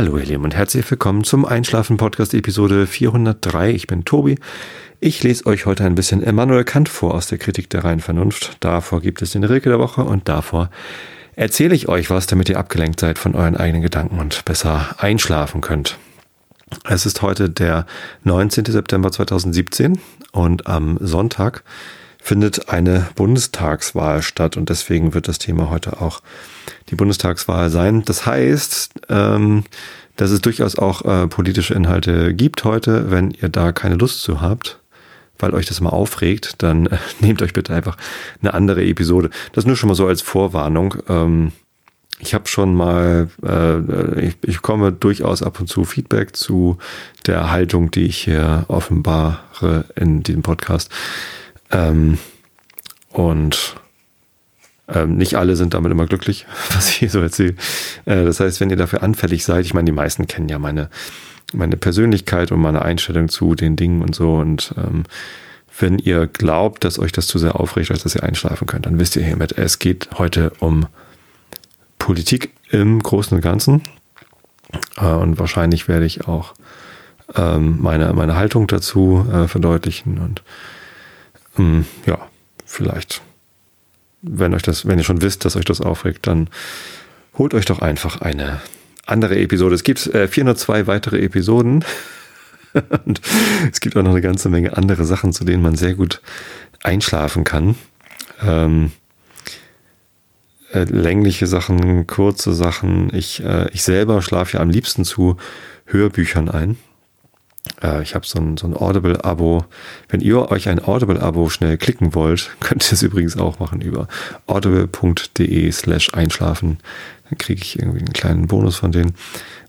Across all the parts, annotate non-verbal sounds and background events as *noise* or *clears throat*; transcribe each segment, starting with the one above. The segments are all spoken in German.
Hallo ihr Lieben und herzlich willkommen zum Einschlafen Podcast Episode 403. Ich bin Tobi. Ich lese euch heute ein bisschen Immanuel Kant vor aus der Kritik der reinen Vernunft. Davor gibt es den Rilke der Woche und davor erzähle ich euch was, damit ihr abgelenkt seid von euren eigenen Gedanken und besser einschlafen könnt. Es ist heute der 19. September 2017 und am Sonntag findet eine Bundestagswahl statt und deswegen wird das Thema heute auch die Bundestagswahl sein. Das heißt, ähm, dass es durchaus auch äh, politische Inhalte gibt heute. Wenn ihr da keine Lust zu habt, weil euch das mal aufregt, dann äh, *laughs* nehmt euch bitte einfach eine andere Episode. Das nur schon mal so als Vorwarnung. Ähm, ich habe schon mal, äh, ich, ich komme durchaus ab und zu Feedback zu der Haltung, die ich hier offenbare in diesem Podcast. Ähm, und ähm, nicht alle sind damit immer glücklich, *laughs* was ich hier so erzähle. Äh, das heißt, wenn ihr dafür anfällig seid, ich meine, die meisten kennen ja meine, meine Persönlichkeit und meine Einstellung zu den Dingen und so. Und ähm, wenn ihr glaubt, dass euch das zu sehr aufregt, als dass ihr einschlafen könnt, dann wisst ihr hiermit, es geht heute um Politik im Großen und Ganzen. Äh, und wahrscheinlich werde ich auch ähm, meine, meine Haltung dazu äh, verdeutlichen und ähm, ja, vielleicht, wenn euch das, wenn ihr schon wisst, dass euch das aufregt, dann holt euch doch einfach eine andere Episode. Es gibt äh, 402 weitere Episoden. *laughs* Und es gibt auch noch eine ganze Menge andere Sachen, zu denen man sehr gut einschlafen kann. Ähm, äh, längliche Sachen, kurze Sachen. Ich, äh, ich selber schlafe ja am liebsten zu Hörbüchern ein. Äh, ich habe so ein, so ein Audible-Abo. Wenn ihr euch ein Audible-Abo schnell klicken wollt, *laughs* könnt ihr es übrigens auch machen über audible.de slash einschlafen. Dann kriege ich irgendwie einen kleinen Bonus von denen.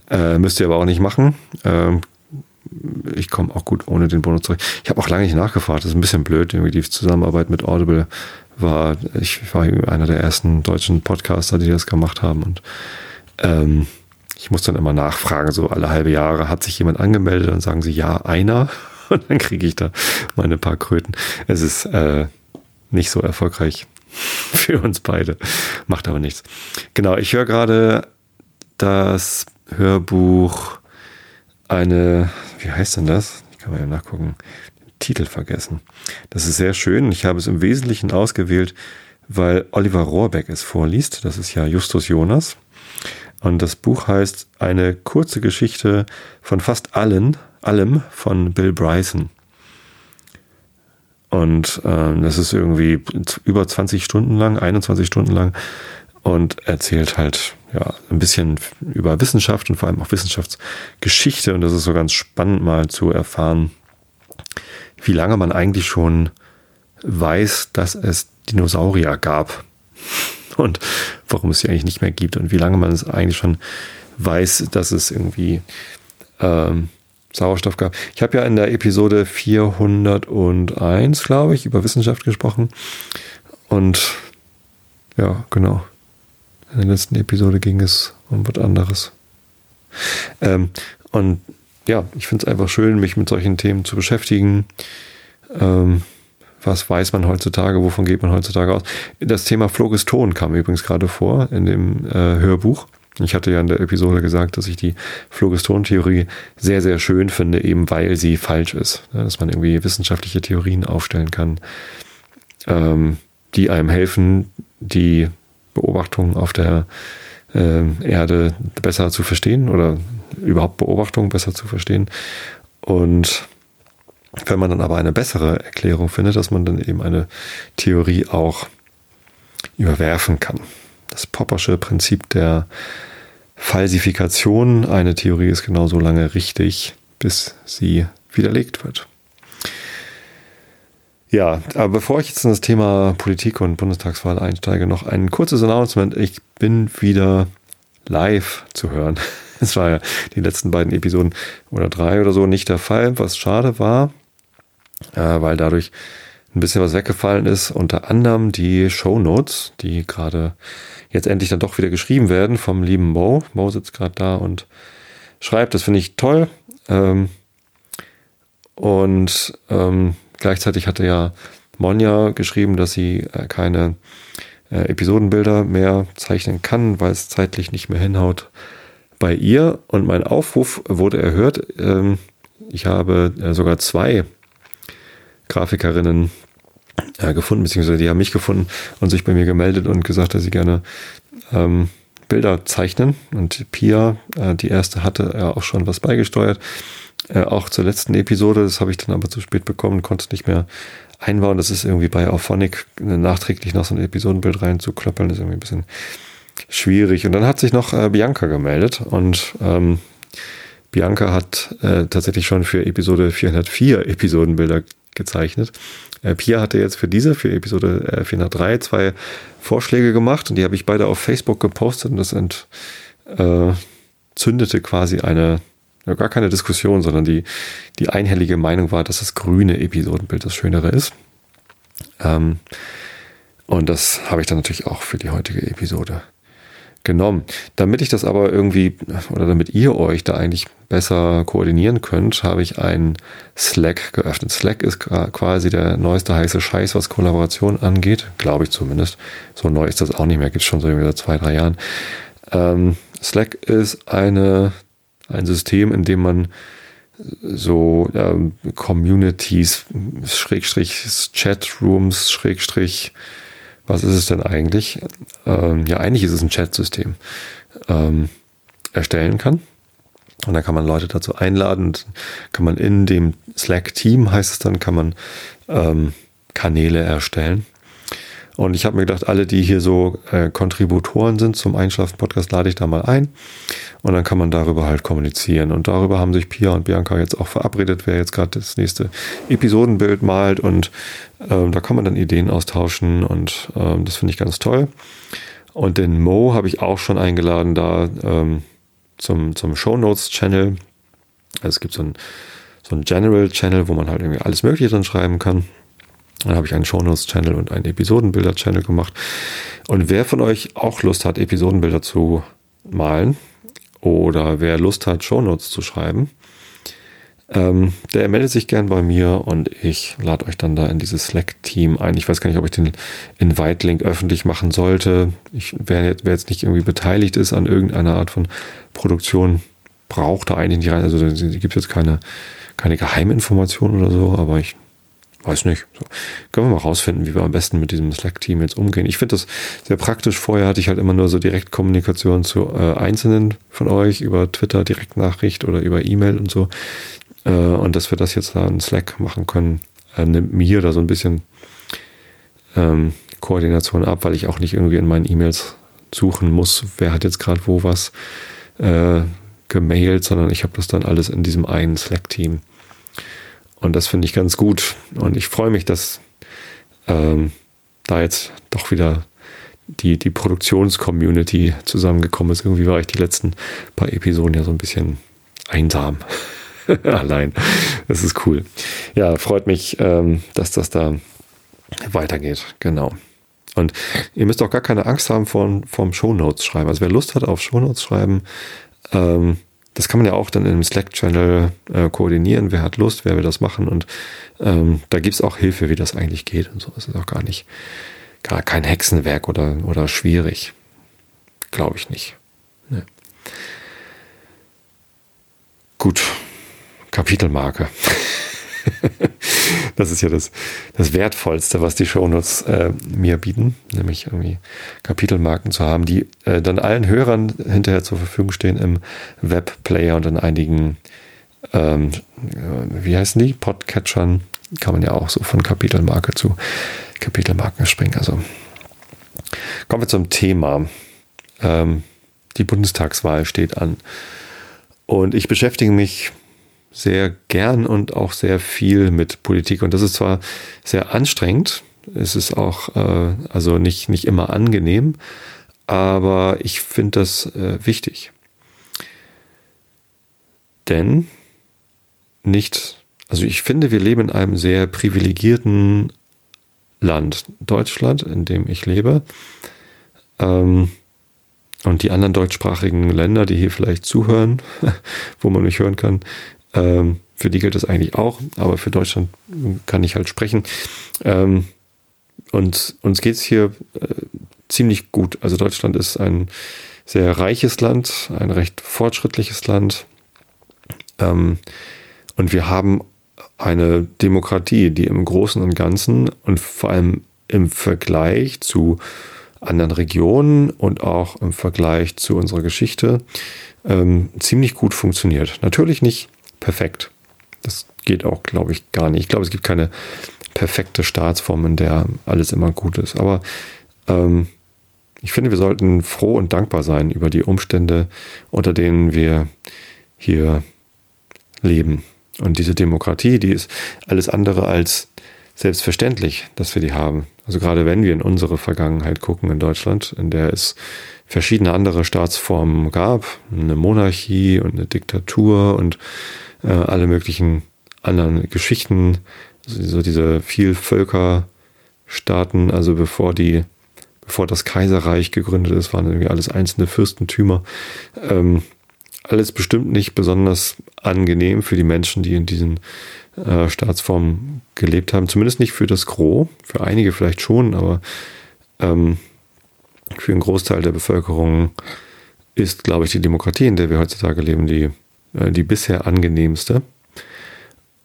Äh, müsst ihr aber auch nicht machen. Ähm, ich komme auch gut ohne den Bonus zurück. Ich habe auch lange nicht nachgefragt. Das ist ein bisschen blöd. Irgendwie die Zusammenarbeit mit Audible war, ich war einer der ersten deutschen Podcaster, die das gemacht haben und ähm, ich muss dann immer nachfragen, so alle halbe Jahre hat sich jemand angemeldet und sagen sie ja, einer. *laughs* Und dann kriege ich da meine paar Kröten. Es ist äh, nicht so erfolgreich *laughs* für uns beide. Macht aber nichts. Genau, ich höre gerade das Hörbuch eine, wie heißt denn das? Ich kann mal ja nachgucken. Titel vergessen. Das ist sehr schön. Ich habe es im Wesentlichen ausgewählt, weil Oliver Rohrbeck es vorliest. Das ist ja Justus Jonas. Und das Buch heißt Eine kurze Geschichte von fast allen, allem von Bill Bryson. Und ähm, das ist irgendwie über 20 Stunden lang, 21 Stunden lang und erzählt halt ja ein bisschen über Wissenschaft und vor allem auch Wissenschaftsgeschichte. Und das ist so ganz spannend mal zu erfahren, wie lange man eigentlich schon weiß, dass es Dinosaurier gab *laughs* und warum es sie eigentlich nicht mehr gibt und wie lange man es eigentlich schon weiß, dass es irgendwie ähm, Sauerstoff gab. Ich habe ja in der Episode 401, glaube ich, über Wissenschaft gesprochen. Und ja, genau. In der letzten Episode ging es um was anderes. Ähm, und ja, ich finde es einfach schön, mich mit solchen Themen zu beschäftigen. Ähm, was weiß man heutzutage, wovon geht man heutzutage aus. Das Thema Phlogiston kam übrigens gerade vor in dem äh, Hörbuch. Ich hatte ja in der Episode gesagt, dass ich die Phlogiston-Theorie sehr, sehr schön finde, eben weil sie falsch ist. Ja, dass man irgendwie wissenschaftliche Theorien aufstellen kann, ähm, die einem helfen, die Beobachtungen auf der äh, Erde besser zu verstehen oder überhaupt Beobachtungen besser zu verstehen. Und wenn man dann aber eine bessere Erklärung findet, dass man dann eben eine Theorie auch überwerfen kann. Das Poppersche Prinzip der Falsifikation. Eine Theorie ist genauso lange richtig, bis sie widerlegt wird. Ja, aber bevor ich jetzt in das Thema Politik und Bundestagswahl einsteige, noch ein kurzes Announcement. Ich bin wieder live zu hören. *laughs* Es war ja die letzten beiden Episoden oder drei oder so nicht der Fall, was schade war äh, weil dadurch ein bisschen was weggefallen ist. Unter anderem die Show Notes, die gerade jetzt endlich dann doch wieder geschrieben werden vom lieben Mo. Mo sitzt gerade da und schreibt, das finde ich toll. Ähm, und ähm, gleichzeitig hatte ja Monja geschrieben, dass sie äh, keine äh, Episodenbilder mehr zeichnen kann, weil es zeitlich nicht mehr hinhaut, bei ihr und mein Aufruf wurde erhört. Ähm, ich habe äh, sogar zwei Grafikerinnen äh, gefunden, beziehungsweise die haben mich gefunden und sich bei mir gemeldet und gesagt, dass sie gerne ähm, Bilder zeichnen. Und Pia, äh, die erste, hatte ja auch schon was beigesteuert. Äh, auch zur letzten Episode, das habe ich dann aber zu spät bekommen, konnte nicht mehr einbauen. Das ist irgendwie bei Auphonic äh, nachträglich noch so ein Episodenbild reinzuklöppeln, ist irgendwie ein bisschen schwierig. Und dann hat sich noch äh, Bianca gemeldet und ähm, Bianca hat äh, tatsächlich schon für Episode 404 Episodenbilder gezeichnet. Äh, Pia hatte jetzt für diese, für Episode äh, 403, zwei Vorschläge gemacht und die habe ich beide auf Facebook gepostet und das entzündete äh, quasi eine, ja, gar keine Diskussion, sondern die, die einhellige Meinung war, dass das grüne Episodenbild das schönere ist. Ähm, und das habe ich dann natürlich auch für die heutige Episode genommen. Damit ich das aber irgendwie, oder damit ihr euch da eigentlich besser koordinieren könnt, habe ich einen Slack geöffnet. Slack ist quasi der neueste heiße Scheiß, was Kollaboration angeht. Glaube ich zumindest. So neu ist das auch nicht mehr. Gibt es schon so irgendwie seit zwei, drei Jahren. Ähm, Slack ist eine, ein System, in dem man so ähm, Communities, Schrägstrich Chatrooms, Schrägstrich was ist es denn eigentlich? Ähm, ja, eigentlich ist es ein Chat-System. Ähm, erstellen kann. Und dann kann man Leute dazu einladen und kann man in dem Slack-Team, heißt es dann, kann man ähm, Kanäle erstellen. Und ich habe mir gedacht, alle, die hier so äh, Kontributoren sind zum Einschlafen-Podcast, lade ich da mal ein. Und dann kann man darüber halt kommunizieren. Und darüber haben sich Pia und Bianca jetzt auch verabredet, wer jetzt gerade das nächste Episodenbild malt. Und ähm, da kann man dann Ideen austauschen. Und ähm, das finde ich ganz toll. Und den Mo habe ich auch schon eingeladen da ähm, zum, zum Show Notes Channel. Also es gibt so ein, so ein General Channel, wo man halt irgendwie alles Mögliche drin schreiben kann. Dann habe ich einen Shownotes-Channel und einen Episodenbilder-Channel gemacht. Und wer von euch auch Lust hat, Episodenbilder zu malen oder wer Lust hat, Shownotes zu schreiben, ähm, der meldet sich gern bei mir und ich lade euch dann da in dieses Slack-Team ein. Ich weiß gar nicht, ob ich den Invite-Link öffentlich machen sollte. Ich, wer, jetzt, wer jetzt nicht irgendwie beteiligt ist an irgendeiner Art von Produktion, braucht da eigentlich nicht rein. Also es gibt jetzt keine, keine Geheiminformationen oder so, aber ich weiß nicht. So. Können wir mal rausfinden, wie wir am besten mit diesem Slack-Team jetzt umgehen. Ich finde das sehr praktisch. Vorher hatte ich halt immer nur so Direktkommunikation zu äh, Einzelnen von euch über Twitter, Direktnachricht oder über E-Mail und so. Äh, und dass wir das jetzt da in Slack machen können, äh, nimmt mir da so ein bisschen ähm, Koordination ab, weil ich auch nicht irgendwie in meinen E-Mails suchen muss, wer hat jetzt gerade wo was äh, gemailt, sondern ich habe das dann alles in diesem einen Slack-Team. Und das finde ich ganz gut. Und ich freue mich, dass ähm, da jetzt doch wieder die, die Produktionscommunity zusammengekommen ist. Irgendwie war ich die letzten paar Episoden ja so ein bisschen einsam. *laughs* Allein. Das ist cool. Ja, freut mich, ähm, dass das da weitergeht. Genau. Und ihr müsst auch gar keine Angst haben vor, vom Shownotes schreiben. Also wer Lust hat auf Shownotes schreiben, ähm, das kann man ja auch dann im Slack-Channel äh, koordinieren. Wer hat Lust, wer will das machen? Und ähm, da es auch Hilfe, wie das eigentlich geht und so. Das ist auch gar nicht, gar kein Hexenwerk oder, oder schwierig. Glaube ich nicht. Nee. Gut. Kapitelmarke. *laughs* *laughs* das ist ja das, das Wertvollste, was die Shownotes äh, mir bieten, nämlich irgendwie Kapitelmarken zu haben, die äh, dann allen Hörern hinterher zur Verfügung stehen im Webplayer und in einigen, ähm, äh, wie heißen die, Podcatchern kann man ja auch so von Kapitelmarke zu Kapitelmarken springen. Also kommen wir zum Thema. Ähm, die Bundestagswahl steht an. Und ich beschäftige mich sehr gern und auch sehr viel mit Politik. Und das ist zwar sehr anstrengend, es ist auch äh, also nicht, nicht immer angenehm, aber ich finde das äh, wichtig. Denn nicht, also ich finde, wir leben in einem sehr privilegierten Land, Deutschland, in dem ich lebe. Ähm, und die anderen deutschsprachigen Länder, die hier vielleicht zuhören, *laughs* wo man mich hören kann, ähm, für die gilt das eigentlich auch, aber für Deutschland kann ich halt sprechen. Ähm, und uns geht es hier äh, ziemlich gut. Also Deutschland ist ein sehr reiches Land, ein recht fortschrittliches Land. Ähm, und wir haben eine Demokratie, die im Großen und Ganzen und vor allem im Vergleich zu anderen Regionen und auch im Vergleich zu unserer Geschichte ähm, ziemlich gut funktioniert. Natürlich nicht perfekt. Das geht auch, glaube ich, gar nicht. Ich glaube, es gibt keine perfekte Staatsform, in der alles immer gut ist. Aber ähm, ich finde, wir sollten froh und dankbar sein über die Umstände, unter denen wir hier leben. Und diese Demokratie, die ist alles andere als selbstverständlich, dass wir die haben. Also gerade wenn wir in unsere Vergangenheit gucken in Deutschland, in der es verschiedene andere Staatsformen gab, eine Monarchie und eine Diktatur und äh, alle möglichen anderen Geschichten, so diese Vielvölkerstaaten, also bevor die, bevor das Kaiserreich gegründet ist, waren irgendwie alles einzelne Fürstentümer. Ähm, alles bestimmt nicht besonders angenehm für die Menschen, die in diesen äh, Staatsformen gelebt haben. Zumindest nicht für das Gros. Für einige vielleicht schon, aber ähm, für einen Großteil der Bevölkerung ist, glaube ich, die Demokratie, in der wir heutzutage leben, die, die bisher angenehmste.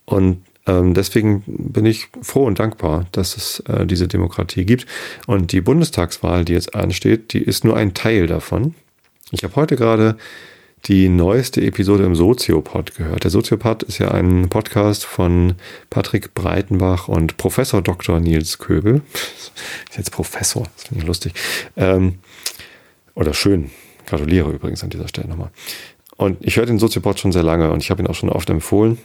Und ähm, deswegen bin ich froh und dankbar, dass es äh, diese Demokratie gibt. Und die Bundestagswahl, die jetzt ansteht, die ist nur ein Teil davon. Ich habe heute gerade die neueste Episode im Soziopod gehört. Der Soziopod ist ja ein Podcast von Patrick Breitenbach und Professor Dr. Nils Köbel. *laughs* Ist jetzt Professor, das finde ich lustig. Ähm, oder schön. Gratuliere übrigens an dieser Stelle nochmal. Und ich höre den Soziopod schon sehr lange und ich habe ihn auch schon oft empfohlen.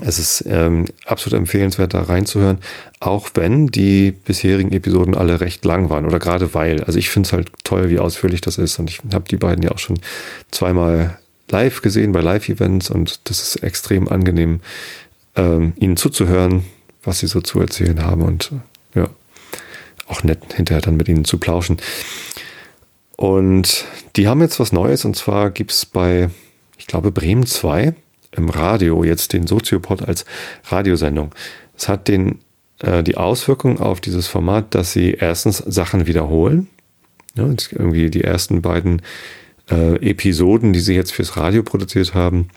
Es ist ähm, absolut empfehlenswert, da reinzuhören, auch wenn die bisherigen Episoden alle recht lang waren oder gerade weil. Also ich finde es halt toll, wie ausführlich das ist und ich habe die beiden ja auch schon zweimal live gesehen bei Live-Events und das ist extrem angenehm, ähm, ihnen zuzuhören, was sie so zu erzählen haben und ja, auch nett hinterher dann mit ihnen zu plauschen. Und die haben jetzt was Neues und zwar gibt es bei, ich glaube, Bremen 2 im Radio jetzt den Soziopod als Radiosendung. Es hat den, äh, die Auswirkung auf dieses Format, dass sie erstens Sachen wiederholen. Ja, irgendwie die ersten beiden äh, Episoden, die sie jetzt fürs Radio produziert haben,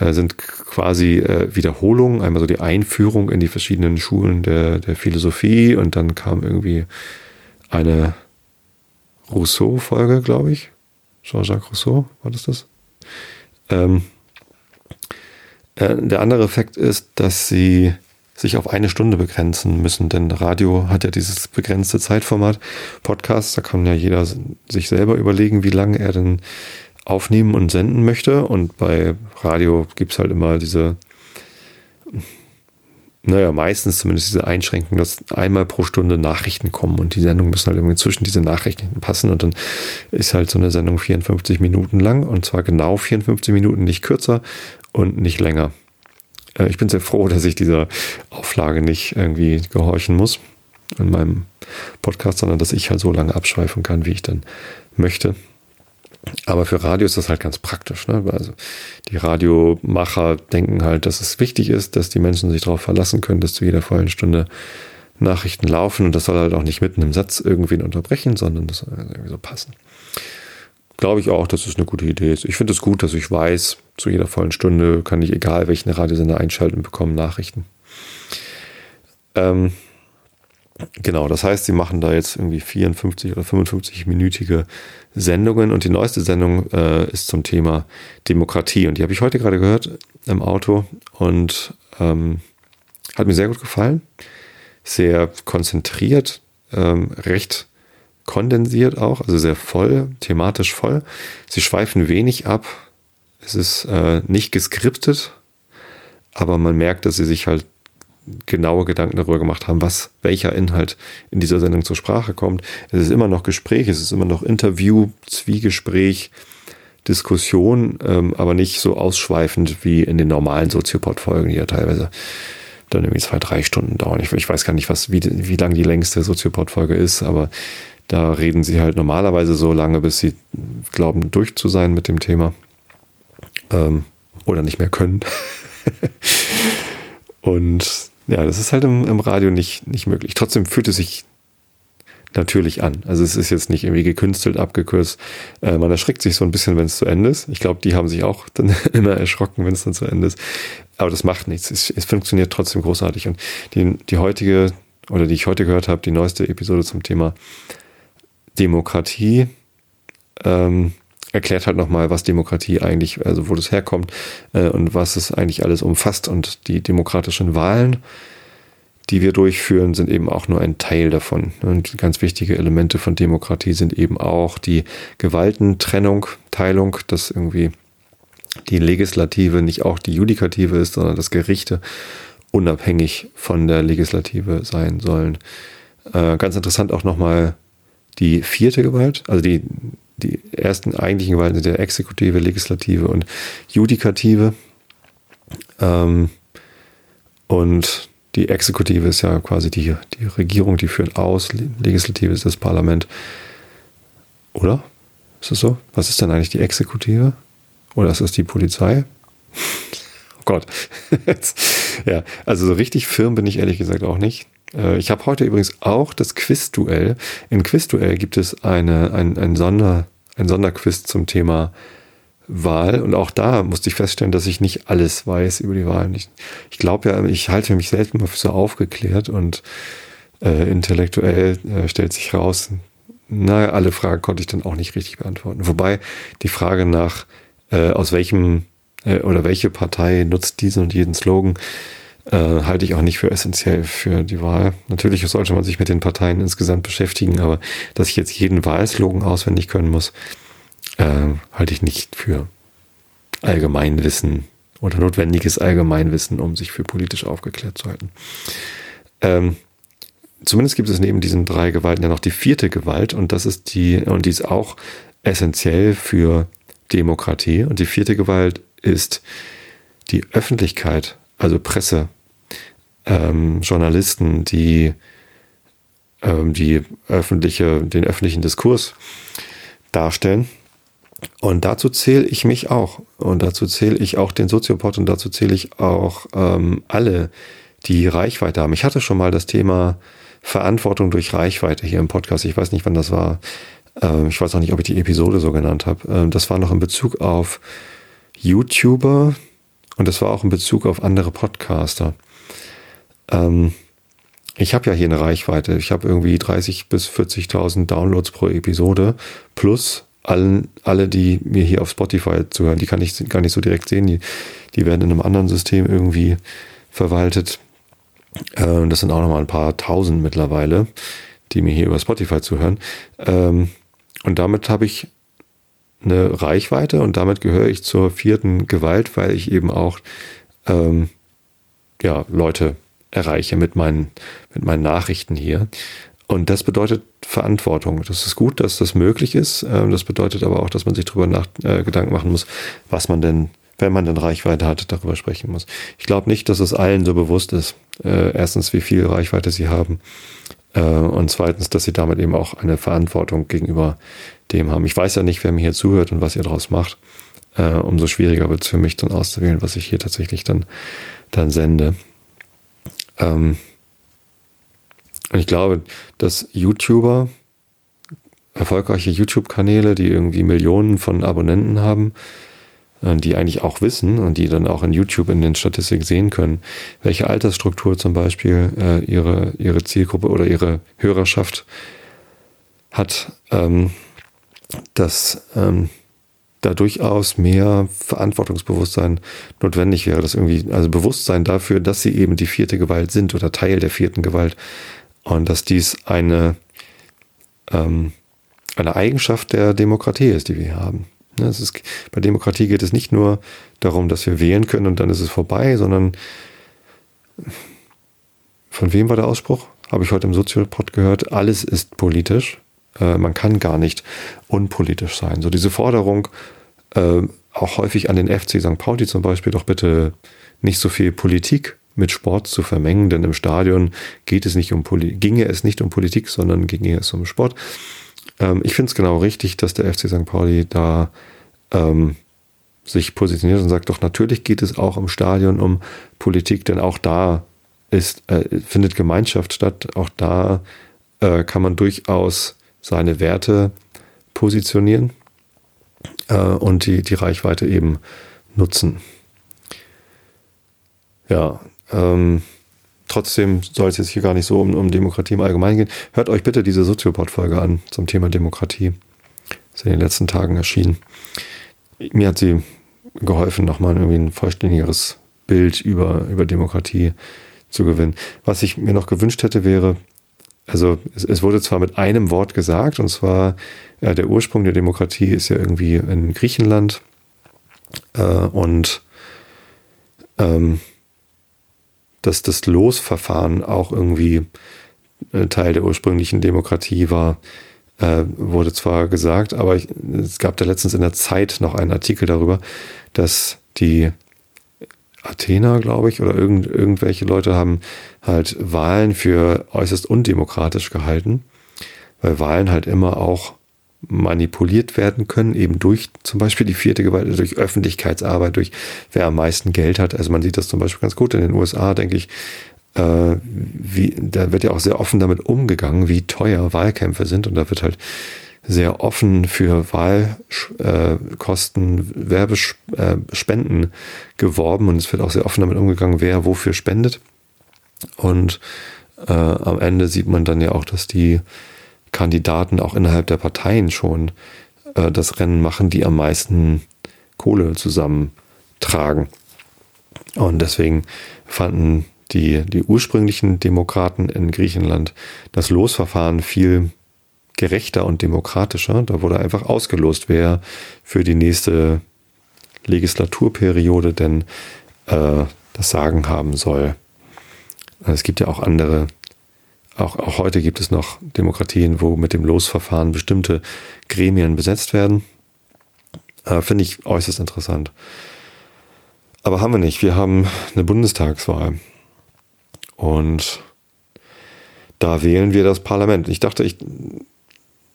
äh, sind quasi äh, Wiederholungen. Einmal so die Einführung in die verschiedenen Schulen der, der Philosophie und dann kam irgendwie eine Rousseau-Folge, glaube ich. Jean-Jacques Rousseau, war das das? Ähm, äh, der andere Effekt ist, dass sie sich auf eine Stunde begrenzen müssen, denn Radio hat ja dieses begrenzte Zeitformat. Podcast, da kann ja jeder sich selber überlegen, wie lange er denn aufnehmen und senden möchte. Und bei Radio gibt es halt immer diese, naja, meistens zumindest diese Einschränkung, dass einmal pro Stunde Nachrichten kommen und die Sendungen müssen halt irgendwie zwischen diese Nachrichten passen und dann ist halt so eine Sendung 54 Minuten lang und zwar genau 54 Minuten, nicht kürzer und nicht länger. Äh, ich bin sehr froh, dass ich dieser Auflage nicht irgendwie gehorchen muss in meinem Podcast, sondern dass ich halt so lange abschweifen kann, wie ich dann möchte. Aber für Radio ist das halt ganz praktisch. Ne? Also die Radiomacher denken halt, dass es wichtig ist, dass die Menschen sich darauf verlassen können, dass zu jeder vollen Stunde Nachrichten laufen und das soll halt auch nicht mitten im Satz irgendwen unterbrechen, sondern das soll irgendwie so passen glaube ich auch, dass es eine gute Idee ist. Ich finde es gut, dass ich weiß, zu jeder vollen Stunde kann ich, egal welchen Radiosender einschalten, und bekomme Nachrichten. Ähm, genau, das heißt, sie machen da jetzt irgendwie 54 oder 55-minütige Sendungen und die neueste Sendung äh, ist zum Thema Demokratie und die habe ich heute gerade gehört im Auto und ähm, hat mir sehr gut gefallen. Sehr konzentriert, ähm, recht kondensiert auch, also sehr voll, thematisch voll. Sie schweifen wenig ab. Es ist äh, nicht geskriptet, aber man merkt, dass sie sich halt genaue Gedanken darüber gemacht haben, was, welcher Inhalt in dieser Sendung zur Sprache kommt. Es ist immer noch Gespräch, es ist immer noch Interview, Zwiegespräch, Diskussion, ähm, aber nicht so ausschweifend wie in den normalen Soziopod-Folgen, die ja teilweise dann irgendwie zwei, drei Stunden dauern. Ich, ich weiß gar nicht, was, wie, wie lang die längste Soziopod-Folge ist, aber da reden sie halt normalerweise so lange, bis sie glauben, durch zu sein mit dem Thema. Ähm, oder nicht mehr können. *laughs* und ja, das ist halt im, im, Radio nicht, nicht möglich. Trotzdem fühlt es sich natürlich an. Also es ist jetzt nicht irgendwie gekünstelt, abgekürzt. Äh, man erschreckt sich so ein bisschen, wenn es zu Ende ist. Ich glaube, die haben sich auch dann *laughs* immer erschrocken, wenn es dann zu Ende ist. Aber das macht nichts. Es, es funktioniert trotzdem großartig. Und die, die heutige, oder die ich heute gehört habe, die neueste Episode zum Thema Demokratie, ähm, erklärt halt nochmal, was Demokratie eigentlich, also wo das herkommt äh, und was es eigentlich alles umfasst. Und die demokratischen Wahlen, die wir durchführen, sind eben auch nur ein Teil davon. Und ganz wichtige Elemente von Demokratie sind eben auch die Gewaltentrennung, Teilung, dass irgendwie die Legislative nicht auch die Judikative ist, sondern dass Gerichte unabhängig von der Legislative sein sollen. Äh, ganz interessant auch nochmal die vierte Gewalt, also die, die ersten eigentlichen Gewalten sind der Exekutive, Legislative und Judikative. Ähm, und die Exekutive ist ja quasi die, die Regierung, die führt aus, Legislative ist das Parlament. Oder? Ist das so? Was ist denn eigentlich die Exekutive? Oder ist das die Polizei? Gott. *laughs* ja, also so richtig firm bin ich ehrlich gesagt auch nicht. Äh, ich habe heute übrigens auch das Quizduell. Im Quizduell gibt es eine, ein, ein, Sonder, ein Sonderquiz zum Thema Wahl. Und auch da musste ich feststellen, dass ich nicht alles weiß über die Wahl. Ich, ich glaube ja, ich halte mich selten mal für so aufgeklärt und äh, intellektuell äh, stellt sich raus, naja, alle Fragen konnte ich dann auch nicht richtig beantworten. Wobei die Frage nach, äh, aus welchem äh, oder welche Partei nutzt diesen und jeden Slogan, äh, halte ich auch nicht für essentiell für die Wahl. Natürlich sollte man sich mit den Parteien insgesamt beschäftigen, aber dass ich jetzt jeden Wahlslogan auswendig können muss, äh, halte ich nicht für Allgemeinwissen oder notwendiges Allgemeinwissen, um sich für politisch aufgeklärt zu halten. Ähm, zumindest gibt es neben diesen drei Gewalten ja noch die vierte Gewalt und das ist die, und die ist auch essentiell für Demokratie. Und die vierte Gewalt ist die Öffentlichkeit, also Presse, ähm, Journalisten, die ähm, die öffentliche, den öffentlichen Diskurs darstellen. Und dazu zähle ich mich auch. Und dazu zähle ich auch den Soziopod und dazu zähle ich auch ähm, alle, die Reichweite haben. Ich hatte schon mal das Thema Verantwortung durch Reichweite hier im Podcast. Ich weiß nicht, wann das war. Ähm, ich weiß auch nicht, ob ich die Episode so genannt habe. Ähm, das war noch in Bezug auf YouTuber und das war auch in Bezug auf andere Podcaster. Ähm, ich habe ja hier eine Reichweite. Ich habe irgendwie 30 bis 40.000 Downloads pro Episode plus allen, alle, die mir hier auf Spotify zuhören, die kann ich gar nicht so direkt sehen. Die, die werden in einem anderen System irgendwie verwaltet. Äh, das sind auch nochmal ein paar tausend mittlerweile, die mir hier über Spotify zuhören. Ähm, und damit habe ich eine Reichweite und damit gehöre ich zur vierten Gewalt, weil ich eben auch ähm, ja, Leute erreiche mit meinen, mit meinen Nachrichten hier. Und das bedeutet Verantwortung. Das ist gut, dass das möglich ist. Ähm, das bedeutet aber auch, dass man sich darüber nach, äh, Gedanken machen muss, was man denn, wenn man denn Reichweite hat, darüber sprechen muss. Ich glaube nicht, dass es allen so bewusst ist. Äh, erstens, wie viel Reichweite sie haben. Äh, und zweitens, dass sie damit eben auch eine Verantwortung gegenüber dem haben. Ich weiß ja nicht, wer mir hier zuhört und was ihr daraus macht. Äh, umso schwieriger wird es für mich dann auszuwählen, was ich hier tatsächlich dann, dann sende. Ähm, und ich glaube, dass YouTuber, erfolgreiche YouTube-Kanäle, die irgendwie Millionen von Abonnenten haben, äh, die eigentlich auch wissen und die dann auch in YouTube in den Statistiken sehen können, welche Altersstruktur zum Beispiel äh, ihre, ihre Zielgruppe oder ihre Hörerschaft hat, ähm, dass ähm, da durchaus mehr Verantwortungsbewusstsein notwendig wäre, dass irgendwie, also Bewusstsein dafür, dass sie eben die vierte Gewalt sind oder Teil der vierten Gewalt und dass dies eine, ähm, eine Eigenschaft der Demokratie ist, die wir haben. Ne, es ist, bei Demokratie geht es nicht nur darum, dass wir wählen können und dann ist es vorbei, sondern von wem war der Ausspruch? Habe ich heute im Soziopod gehört. Alles ist politisch. Äh, man kann gar nicht unpolitisch sein. So diese Forderung, äh, auch häufig an den FC St. Pauli zum Beispiel, doch bitte nicht so viel Politik mit Sport zu vermengen, denn im Stadion geht es nicht um Poli ginge es nicht um Politik, sondern ginge es um Sport. Ähm, ich finde es genau richtig, dass der FC St. Pauli da ähm, sich positioniert und sagt, doch natürlich geht es auch im Stadion um Politik, denn auch da ist, äh, findet Gemeinschaft statt, auch da äh, kann man durchaus seine Werte positionieren äh, und die, die Reichweite eben nutzen. Ja, ähm, trotzdem soll es jetzt hier gar nicht so um, um Demokratie im Allgemeinen gehen. Hört euch bitte diese Soziopod-Folge an zum Thema Demokratie. Ist in den letzten Tagen erschienen. Mir hat sie geholfen, nochmal irgendwie ein vollständigeres Bild über, über Demokratie zu gewinnen. Was ich mir noch gewünscht hätte, wäre, also es, es wurde zwar mit einem Wort gesagt, und zwar äh, der Ursprung der Demokratie ist ja irgendwie in Griechenland äh, und ähm, dass das Losverfahren auch irgendwie äh, Teil der ursprünglichen Demokratie war, äh, wurde zwar gesagt, aber ich, es gab da letztens in der Zeit noch einen Artikel darüber, dass die Athener, glaube ich, oder irgend, irgendwelche Leute haben halt Wahlen für äußerst undemokratisch gehalten, weil Wahlen halt immer auch manipuliert werden können, eben durch zum Beispiel die vierte Gewalt, durch Öffentlichkeitsarbeit, durch wer am meisten Geld hat. Also man sieht das zum Beispiel ganz gut in den USA, denke ich. Äh, wie, da wird ja auch sehr offen damit umgegangen, wie teuer Wahlkämpfe sind und da wird halt sehr offen für Wahlkosten, äh, Werbespenden äh, geworben und es wird auch sehr offen damit umgegangen, wer wofür spendet. Und äh, am Ende sieht man dann ja auch, dass die Kandidaten auch innerhalb der Parteien schon äh, das Rennen machen, die am meisten Kohle zusammentragen. Und deswegen fanden die, die ursprünglichen Demokraten in Griechenland das Losverfahren viel gerechter und demokratischer. Da wurde einfach ausgelost, wer für die nächste Legislaturperiode denn äh, das Sagen haben soll. Es gibt ja auch andere, auch, auch heute gibt es noch Demokratien, wo mit dem Losverfahren bestimmte Gremien besetzt werden. Äh, Finde ich äußerst interessant. Aber haben wir nicht. Wir haben eine Bundestagswahl. Und da wählen wir das Parlament. Ich dachte, ich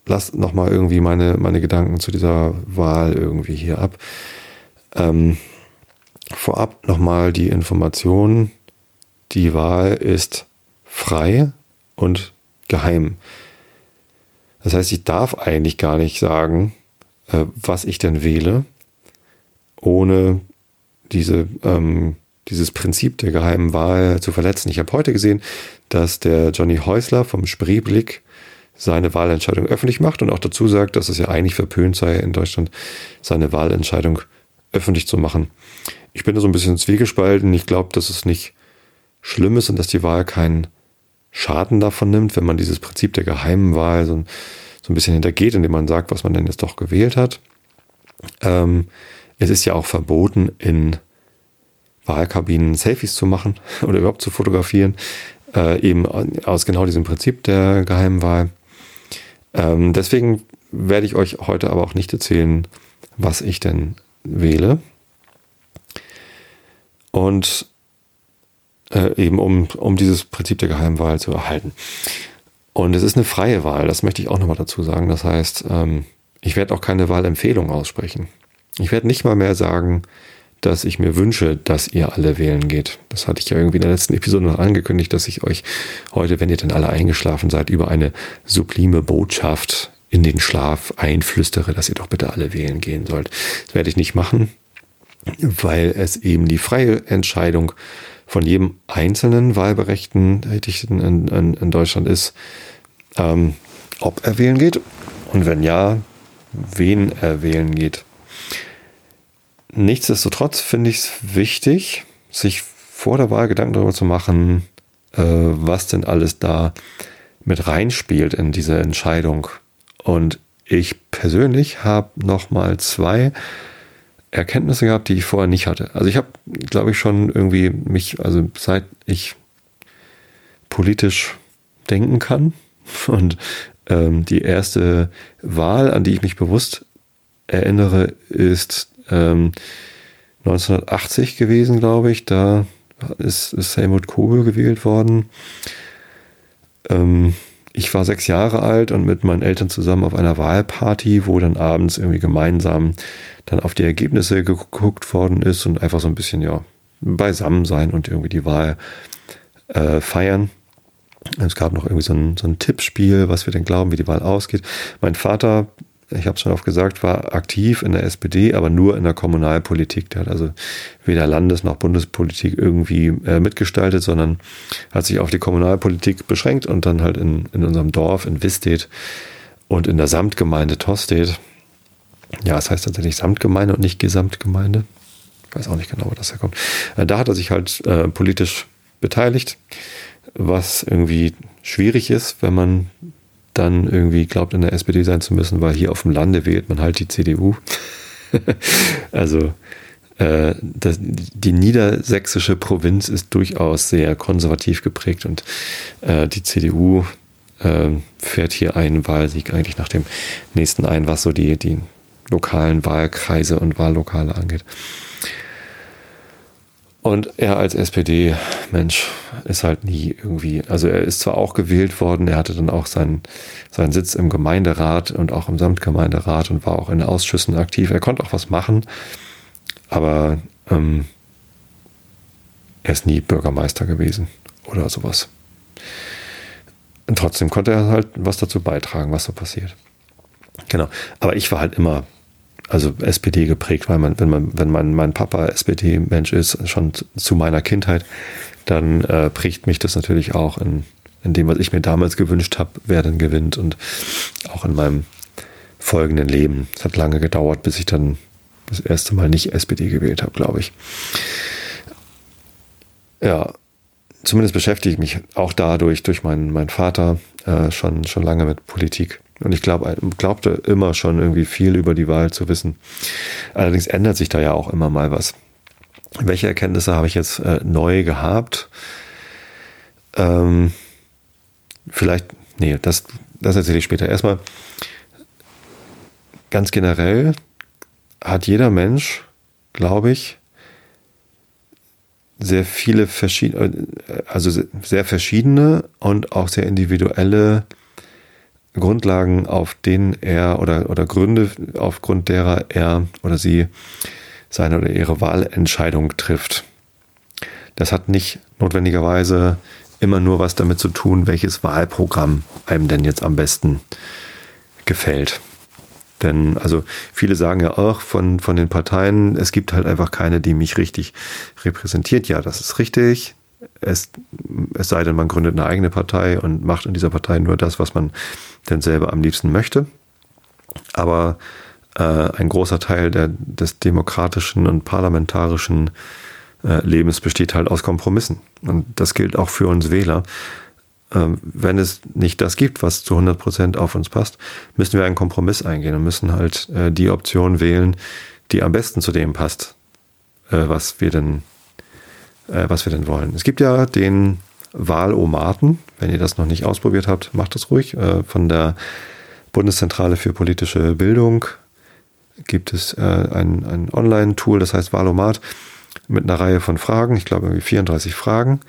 lass nochmal irgendwie meine, meine Gedanken zu dieser Wahl irgendwie hier ab. Ähm, vorab nochmal die Information, die Wahl ist frei und geheim. Das heißt, ich darf eigentlich gar nicht sagen, äh, was ich denn wähle, ohne diese, ähm, dieses Prinzip der geheimen Wahl zu verletzen. Ich habe heute gesehen, dass der Johnny Häusler vom Spreeblick seine Wahlentscheidung öffentlich macht und auch dazu sagt, dass es ja eigentlich verpönt sei, in Deutschland seine Wahlentscheidung öffentlich zu machen. Ich bin da so ein bisschen zwiegespalten. Ich glaube, dass es nicht schlimm ist und dass die Wahl keinen Schaden davon nimmt, wenn man dieses Prinzip der geheimen Wahl so, so ein bisschen hintergeht, indem man sagt, was man denn jetzt doch gewählt hat. Ähm, es ist ja auch verboten, in Wahlkabinen Selfies zu machen *laughs* oder überhaupt zu fotografieren, äh, eben aus genau diesem Prinzip der geheimen Wahl. Ähm, deswegen werde ich euch heute aber auch nicht erzählen, was ich denn wähle. Und äh, eben um, um dieses Prinzip der Geheimwahl zu erhalten. Und es ist eine freie Wahl, das möchte ich auch nochmal dazu sagen. Das heißt, ähm, ich werde auch keine Wahlempfehlung aussprechen. Ich werde nicht mal mehr sagen, dass ich mir wünsche, dass ihr alle wählen geht. Das hatte ich ja irgendwie in der letzten Episode noch angekündigt, dass ich euch heute, wenn ihr denn alle eingeschlafen seid, über eine sublime Botschaft in den Schlaf einflüstere, dass ihr doch bitte alle wählen gehen sollt. Das werde ich nicht machen, weil es eben die freie Entscheidung von jedem einzelnen Wahlberechtigten in, in, in Deutschland ist, ähm, ob er wählen geht und wenn ja, wen er wählen geht. Nichtsdestotrotz finde ich es wichtig, sich vor der Wahl Gedanken darüber zu machen, äh, was denn alles da mit reinspielt in diese Entscheidung. Und ich persönlich habe noch mal zwei Erkenntnisse gehabt, die ich vorher nicht hatte. Also ich habe, glaube ich, schon irgendwie mich, also seit ich politisch denken kann *laughs* und ähm, die erste Wahl, an die ich mich bewusst erinnere, ist ähm, 1980 gewesen, glaube ich. Da ist, ist Helmut Kohl gewählt worden. Ähm, ich war sechs Jahre alt und mit meinen Eltern zusammen auf einer Wahlparty, wo dann abends irgendwie gemeinsam dann auf die Ergebnisse geguckt worden ist und einfach so ein bisschen, ja, beisammen sein und irgendwie die Wahl äh, feiern. Es gab noch irgendwie so ein, so ein Tippspiel, was wir denn glauben, wie die Wahl ausgeht. Mein Vater, ich habe es schon oft gesagt, war aktiv in der SPD, aber nur in der Kommunalpolitik. Der hat also weder Landes- noch Bundespolitik irgendwie äh, mitgestaltet, sondern hat sich auf die Kommunalpolitik beschränkt und dann halt in, in unserem Dorf in Wistedt und in der Samtgemeinde Tostedt. Ja, es heißt tatsächlich Samtgemeinde und nicht Gesamtgemeinde. Ich weiß auch nicht genau, wo das herkommt. Äh, da hat er sich halt äh, politisch beteiligt was irgendwie schwierig ist, wenn man dann irgendwie glaubt, in der SPD sein zu müssen, weil hier auf dem Lande wählt man halt die CDU. *laughs* also äh, das, die niedersächsische Provinz ist durchaus sehr konservativ geprägt und äh, die CDU äh, fährt hier einen Wahlsieg eigentlich nach dem nächsten ein, was so die, die lokalen Wahlkreise und Wahllokale angeht. Und er als SPD-Mensch ist halt nie irgendwie, also er ist zwar auch gewählt worden, er hatte dann auch seinen, seinen Sitz im Gemeinderat und auch im Samtgemeinderat und war auch in Ausschüssen aktiv. Er konnte auch was machen, aber ähm, er ist nie Bürgermeister gewesen oder sowas. Und trotzdem konnte er halt was dazu beitragen, was so passiert. Genau. Aber ich war halt immer also SPD geprägt, weil man, wenn man, wenn man mein Papa SPD-Mensch ist, schon zu meiner Kindheit, dann äh, prägt mich das natürlich auch in, in dem, was ich mir damals gewünscht habe, wer denn gewinnt und auch in meinem folgenden Leben. Es hat lange gedauert, bis ich dann das erste Mal nicht SPD gewählt habe, glaube ich. Ja, zumindest beschäftige ich mich auch dadurch, durch meinen, meinen Vater, äh, schon, schon lange mit Politik. Und ich glaub, glaubte immer schon irgendwie viel über die Wahl zu wissen. Allerdings ändert sich da ja auch immer mal was. Welche Erkenntnisse habe ich jetzt äh, neu gehabt? Ähm, vielleicht, nee, das, das erzähle ich später. Erstmal, ganz generell hat jeder Mensch, glaube ich, sehr viele verschiedene, äh, also sehr verschiedene und auch sehr individuelle Grundlagen, auf denen er oder, oder Gründe, aufgrund derer er oder sie seine oder ihre Wahlentscheidung trifft. Das hat nicht notwendigerweise immer nur was damit zu tun, welches Wahlprogramm einem denn jetzt am besten gefällt. Denn also viele sagen ja auch von, von den Parteien, es gibt halt einfach keine, die mich richtig repräsentiert. Ja, das ist richtig. Es, es sei denn, man gründet eine eigene Partei und macht in dieser Partei nur das, was man denn selber am liebsten möchte. Aber äh, ein großer Teil der, des demokratischen und parlamentarischen äh, Lebens besteht halt aus Kompromissen. Und das gilt auch für uns Wähler. Ähm, wenn es nicht das gibt, was zu 100 Prozent auf uns passt, müssen wir einen Kompromiss eingehen und müssen halt äh, die Option wählen, die am besten zu dem passt, äh, was wir denn, äh, was wir denn wollen. Es gibt ja den Wahlomaten. Wenn ihr das noch nicht ausprobiert habt, macht das ruhig. Äh, von der Bundeszentrale für politische Bildung gibt es äh, ein, ein Online-Tool, das heißt Wahlomat, mit einer Reihe von Fragen. Ich glaube, irgendwie 34 Fragen,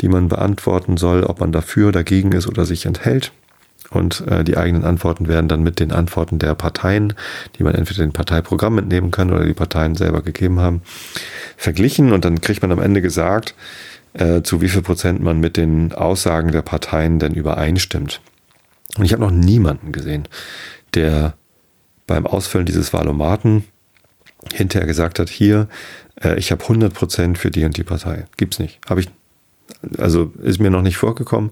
die man beantworten soll, ob man dafür, dagegen ist oder sich enthält. Und äh, die eigenen Antworten werden dann mit den Antworten der Parteien, die man entweder den Parteiprogramm mitnehmen kann oder die Parteien selber gegeben haben, verglichen. Und dann kriegt man am Ende gesagt, äh, zu wie viel Prozent man mit den Aussagen der Parteien denn übereinstimmt. Und ich habe noch niemanden gesehen, der beim Ausfüllen dieses Wahlomaten hinterher gesagt hat, hier, äh, ich habe 100 Prozent für die und die Partei. Gibt's nicht. Habe ich, also ist mir noch nicht vorgekommen.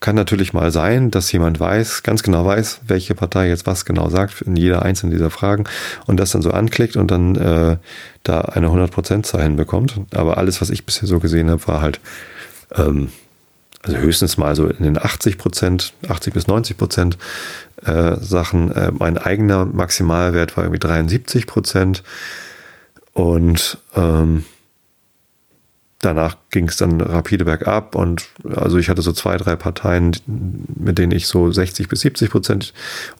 Kann natürlich mal sein, dass jemand weiß, ganz genau weiß, welche Partei jetzt was genau sagt in jeder einzelnen dieser Fragen und das dann so anklickt und dann äh, da eine 100%-Zahl hinbekommt. Aber alles, was ich bisher so gesehen habe, war halt ähm, also höchstens mal so in den 80 Prozent, 80 bis 90 Prozent äh, Sachen. Äh, mein eigener Maximalwert war irgendwie 73 Prozent. Und ähm, danach ging es dann rapide bergab und also ich hatte so zwei, drei Parteien, mit denen ich so 60 bis 70 Prozent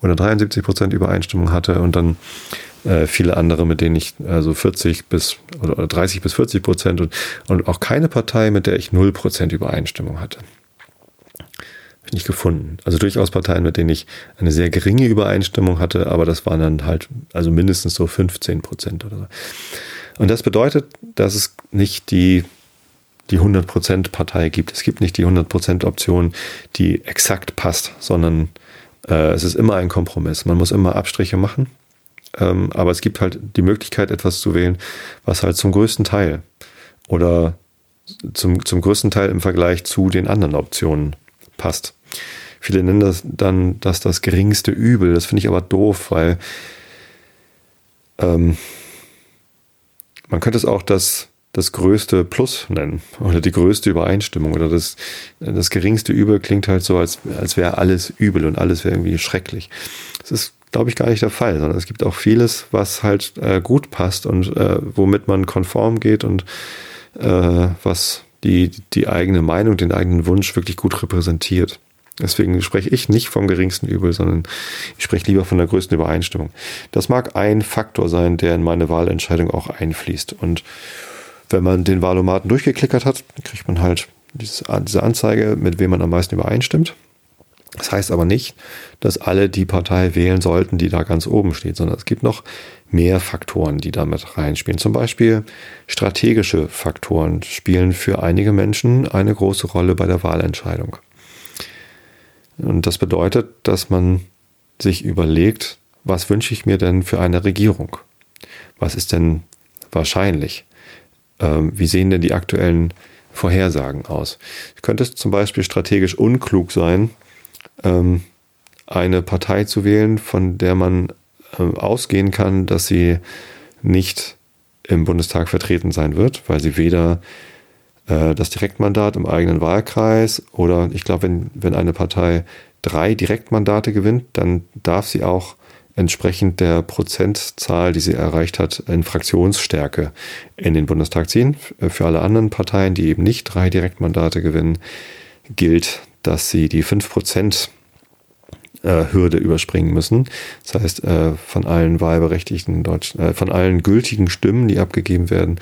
oder 73 Prozent Übereinstimmung hatte und dann äh, viele andere, mit denen ich also 40 bis oder 30 bis 40 Prozent und, und auch keine Partei, mit der ich 0 Prozent Übereinstimmung hatte. Habe ich gefunden. Also durchaus Parteien, mit denen ich eine sehr geringe Übereinstimmung hatte, aber das waren dann halt also mindestens so 15 Prozent oder so. Und das bedeutet, dass es nicht die die 100% Partei gibt. Es gibt nicht die 100% Option, die exakt passt, sondern äh, es ist immer ein Kompromiss. Man muss immer Abstriche machen. Ähm, aber es gibt halt die Möglichkeit, etwas zu wählen, was halt zum größten Teil oder zum, zum größten Teil im Vergleich zu den anderen Optionen passt. Viele nennen das dann das das geringste Übel. Das finde ich aber doof, weil ähm, man könnte es auch das, das größte Plus nennen oder die größte Übereinstimmung oder das, das geringste Übel klingt halt so, als, als wäre alles übel und alles wäre irgendwie schrecklich. Das ist, glaube ich, gar nicht der Fall, sondern es gibt auch vieles, was halt äh, gut passt und äh, womit man konform geht und äh, was die, die eigene Meinung, den eigenen Wunsch wirklich gut repräsentiert. Deswegen spreche ich nicht vom geringsten Übel, sondern ich spreche lieber von der größten Übereinstimmung. Das mag ein Faktor sein, der in meine Wahlentscheidung auch einfließt. Und wenn man den Wahlomaten durchgeklickert hat, kriegt man halt diese Anzeige, mit wem man am meisten übereinstimmt. Das heißt aber nicht, dass alle die Partei wählen sollten, die da ganz oben steht, sondern es gibt noch mehr Faktoren, die damit reinspielen. Zum Beispiel strategische Faktoren spielen für einige Menschen eine große Rolle bei der Wahlentscheidung. Und das bedeutet, dass man sich überlegt, was wünsche ich mir denn für eine Regierung? Was ist denn wahrscheinlich? Ähm, wie sehen denn die aktuellen Vorhersagen aus? Könnte es zum Beispiel strategisch unklug sein, ähm, eine Partei zu wählen, von der man äh, ausgehen kann, dass sie nicht im Bundestag vertreten sein wird, weil sie weder äh, das Direktmandat im eigenen Wahlkreis oder ich glaube, wenn, wenn eine Partei drei Direktmandate gewinnt, dann darf sie auch entsprechend der Prozentzahl, die sie erreicht hat, in Fraktionsstärke in den Bundestag ziehen. Für alle anderen Parteien, die eben nicht drei Direktmandate gewinnen, gilt, dass sie die 5% äh, Hürde überspringen müssen. Das heißt, äh, von allen wahlberechtigten Deutsch, von allen gültigen Stimmen, die abgegeben werden,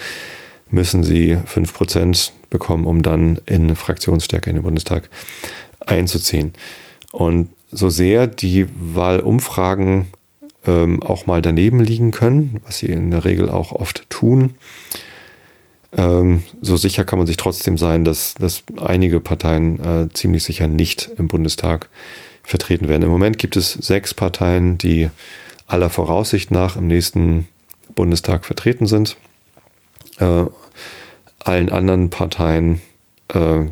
müssen sie 5% bekommen, um dann in Fraktionsstärke in den Bundestag einzuziehen. Und so sehr die Wahlumfragen ähm, auch mal daneben liegen können, was sie in der Regel auch oft tun, ähm, so sicher kann man sich trotzdem sein, dass, dass einige Parteien äh, ziemlich sicher nicht im Bundestag vertreten werden. Im Moment gibt es sechs Parteien, die aller Voraussicht nach im nächsten Bundestag vertreten sind. Äh, allen anderen Parteien, äh,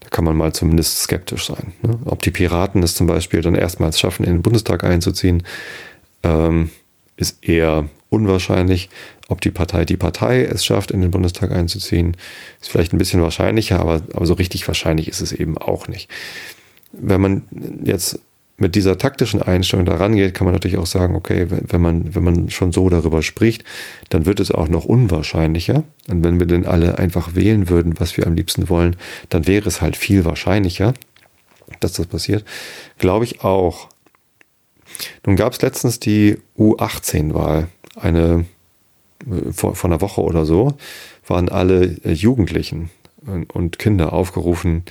da kann man mal zumindest skeptisch sein. Ne? Ob die Piraten es zum Beispiel dann erstmals schaffen, in den Bundestag einzuziehen, ähm, ist eher unwahrscheinlich. Ob die Partei die Partei es schafft, in den Bundestag einzuziehen, ist vielleicht ein bisschen wahrscheinlicher, aber, aber so richtig wahrscheinlich ist es eben auch nicht. Wenn man jetzt mit dieser taktischen Einstellung da rangeht, kann man natürlich auch sagen, okay, wenn man, wenn man schon so darüber spricht, dann wird es auch noch unwahrscheinlicher. Und wenn wir denn alle einfach wählen würden, was wir am liebsten wollen, dann wäre es halt viel wahrscheinlicher, dass das passiert. Glaube ich auch. Nun gab es letztens die U18-Wahl, eine äh, vor, vor einer Woche oder so, waren alle äh, Jugendlichen und Kinder aufgerufen,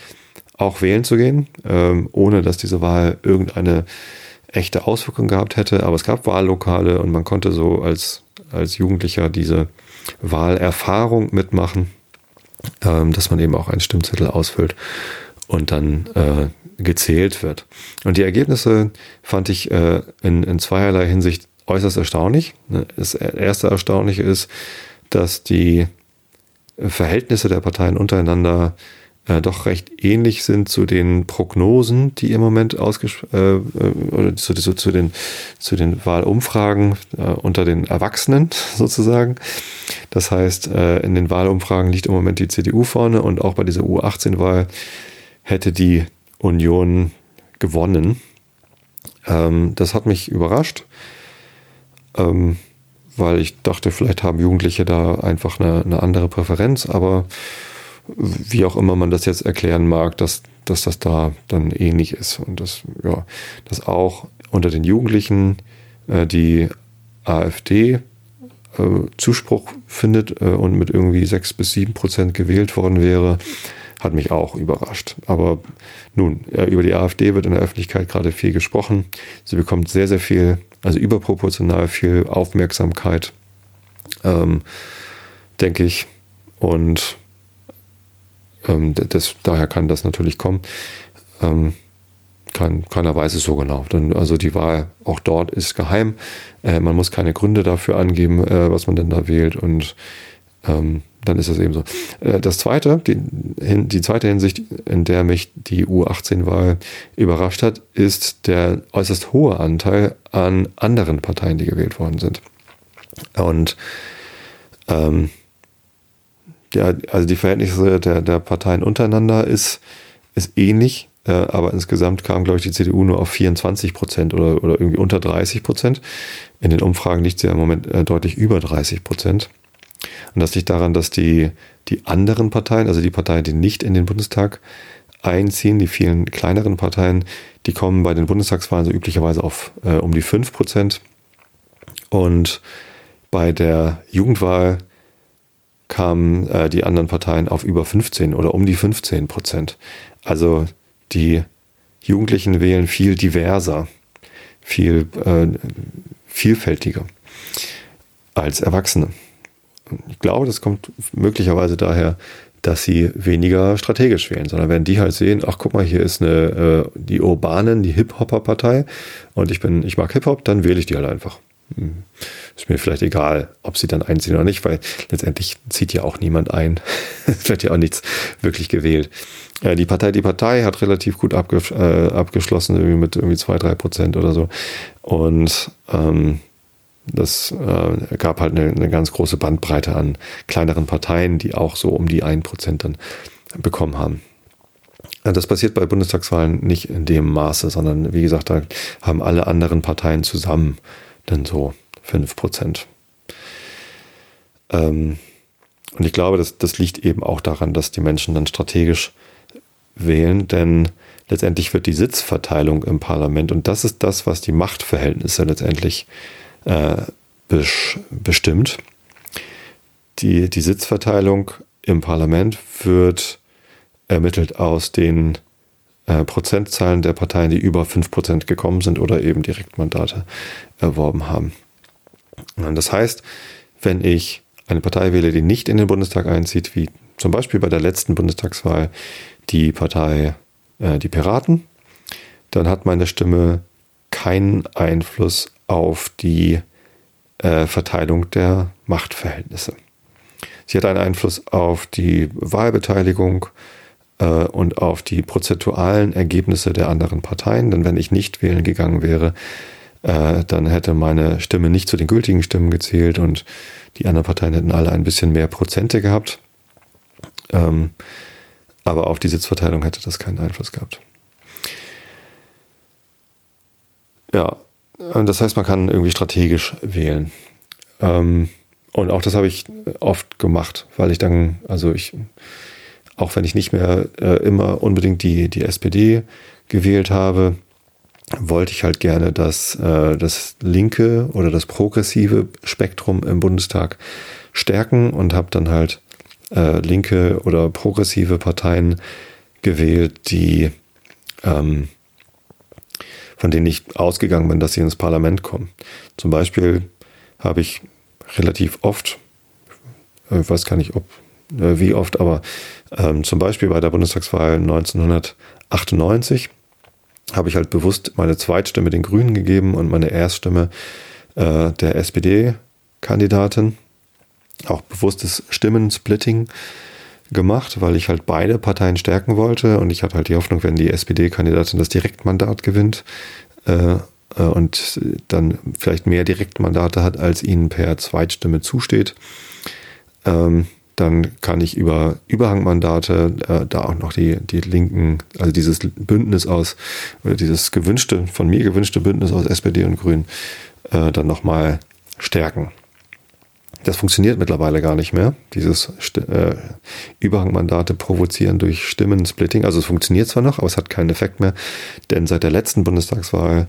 auch wählen zu gehen, ähm, ohne dass diese Wahl irgendeine echte Auswirkung gehabt hätte. Aber es gab Wahllokale und man konnte so als, als Jugendlicher diese Wahlerfahrung mitmachen, ähm, dass man eben auch einen Stimmzettel ausfüllt und dann äh, gezählt wird. Und die Ergebnisse fand ich äh, in, in zweierlei Hinsicht äußerst erstaunlich. Das erste Erstaunliche ist, dass die Verhältnisse der Parteien untereinander äh, doch recht ähnlich sind zu den Prognosen, die im Moment ausgesprochen äh, äh, oder zu, zu, zu, den, zu den Wahlumfragen äh, unter den Erwachsenen *laughs* sozusagen. Das heißt, äh, in den Wahlumfragen liegt im Moment die CDU vorne und auch bei dieser U18-Wahl hätte die Union gewonnen. Ähm, das hat mich überrascht, ähm, weil ich dachte, vielleicht haben Jugendliche da einfach eine, eine andere Präferenz, aber wie auch immer man das jetzt erklären mag, dass, dass das da dann ähnlich ist und dass, ja, dass auch unter den Jugendlichen äh, die AfD äh, Zuspruch findet äh, und mit irgendwie sechs bis sieben Prozent gewählt worden wäre, hat mich auch überrascht. Aber nun, äh, über die AfD wird in der Öffentlichkeit gerade viel gesprochen. Sie bekommt sehr, sehr viel, also überproportional viel Aufmerksamkeit, ähm, denke ich. Und ähm, das, daher kann das natürlich kommen. Ähm, kein, keiner weiß es so genau. Denn, also die Wahl auch dort ist geheim. Äh, man muss keine Gründe dafür angeben, äh, was man denn da wählt. Und ähm, dann ist das eben so. Äh, das zweite, die, die zweite Hinsicht, in der mich die U18-Wahl überrascht hat, ist der äußerst hohe Anteil an anderen Parteien, die gewählt worden sind. Und ähm, ja, also die Verhältnisse der, der Parteien untereinander ist, ist ähnlich, äh, aber insgesamt kam, glaube ich, die CDU nur auf 24 Prozent oder, oder irgendwie unter 30 Prozent. In den Umfragen liegt sie ja im Moment äh, deutlich über 30 Prozent. Und das liegt daran, dass die, die anderen Parteien, also die Parteien, die nicht in den Bundestag einziehen, die vielen kleineren Parteien, die kommen bei den Bundestagswahlen so üblicherweise auf äh, um die 5 Prozent. Und bei der Jugendwahl kamen äh, die anderen Parteien auf über 15 oder um die 15 Prozent. Also die Jugendlichen wählen viel diverser, viel äh, vielfältiger als Erwachsene. Ich glaube, das kommt möglicherweise daher, dass sie weniger strategisch wählen, sondern wenn die halt sehen, ach guck mal, hier ist eine äh, die urbanen, die Hip-Hopper-Partei und ich bin, ich mag Hip-Hop, dann wähle ich die halt einfach. Hm. Ist mir vielleicht egal, ob sie dann einziehen oder nicht, weil letztendlich zieht ja auch niemand ein. *laughs* es wird ja auch nichts wirklich gewählt. Äh, die Partei, die Partei hat relativ gut abge, äh, abgeschlossen, irgendwie mit irgendwie zwei, drei Prozent oder so. Und ähm, das äh, gab halt eine, eine, ganz große Bandbreite an kleineren Parteien, die auch so um die ein Prozent dann bekommen haben. Äh, das passiert bei Bundestagswahlen nicht in dem Maße, sondern wie gesagt, da haben alle anderen Parteien zusammen dann so fünf Prozent. Ähm, und ich glaube, das, das liegt eben auch daran, dass die Menschen dann strategisch wählen, denn letztendlich wird die Sitzverteilung im Parlament und das ist das, was die Machtverhältnisse letztendlich äh, bestimmt. Die, die Sitzverteilung im Parlament wird ermittelt aus den äh, Prozentzahlen der Parteien, die über 5% gekommen sind oder eben Direktmandate erworben haben. Und das heißt, wenn ich eine Partei wähle, die nicht in den Bundestag einzieht, wie zum Beispiel bei der letzten Bundestagswahl die Partei äh, Die Piraten, dann hat meine Stimme keinen Einfluss auf die äh, Verteilung der Machtverhältnisse. Sie hat einen Einfluss auf die Wahlbeteiligung äh, und auf die prozentualen Ergebnisse der anderen Parteien. Denn wenn ich nicht wählen gegangen wäre, äh, dann hätte meine Stimme nicht zu den gültigen Stimmen gezählt und die anderen Parteien hätten alle ein bisschen mehr Prozente gehabt. Ähm, aber auf die Sitzverteilung hätte das keinen Einfluss gehabt. Ja, das heißt, man kann irgendwie strategisch wählen. Ähm, und auch das habe ich oft gemacht, weil ich dann, also ich, auch wenn ich nicht mehr äh, immer unbedingt die, die SPD gewählt habe, wollte ich halt gerne das, äh, das linke oder das progressive Spektrum im Bundestag stärken und habe dann halt äh, linke oder progressive Parteien gewählt, die ähm, von denen ich ausgegangen bin, dass sie ins Parlament kommen. Zum Beispiel habe ich relativ oft, äh, ich weiß gar nicht, ob, äh, wie oft, aber ähm, zum Beispiel bei der Bundestagswahl 1998 habe ich halt bewusst meine Zweitstimme den Grünen gegeben und meine Erststimme äh, der SPD-Kandidatin. Auch bewusstes Stimmensplitting gemacht, weil ich halt beide Parteien stärken wollte und ich hatte halt die Hoffnung, wenn die SPD-Kandidatin das Direktmandat gewinnt äh, äh, und dann vielleicht mehr Direktmandate hat, als ihnen per Zweitstimme zusteht, ähm, dann kann ich über Überhangmandate äh, da auch noch die, die Linken, also dieses Bündnis aus, oder dieses gewünschte, von mir gewünschte Bündnis aus SPD und Grünen, äh, dann nochmal stärken. Das funktioniert mittlerweile gar nicht mehr. Dieses äh, Überhangmandate provozieren durch Stimmensplitting. Also es funktioniert zwar noch, aber es hat keinen Effekt mehr, denn seit der letzten Bundestagswahl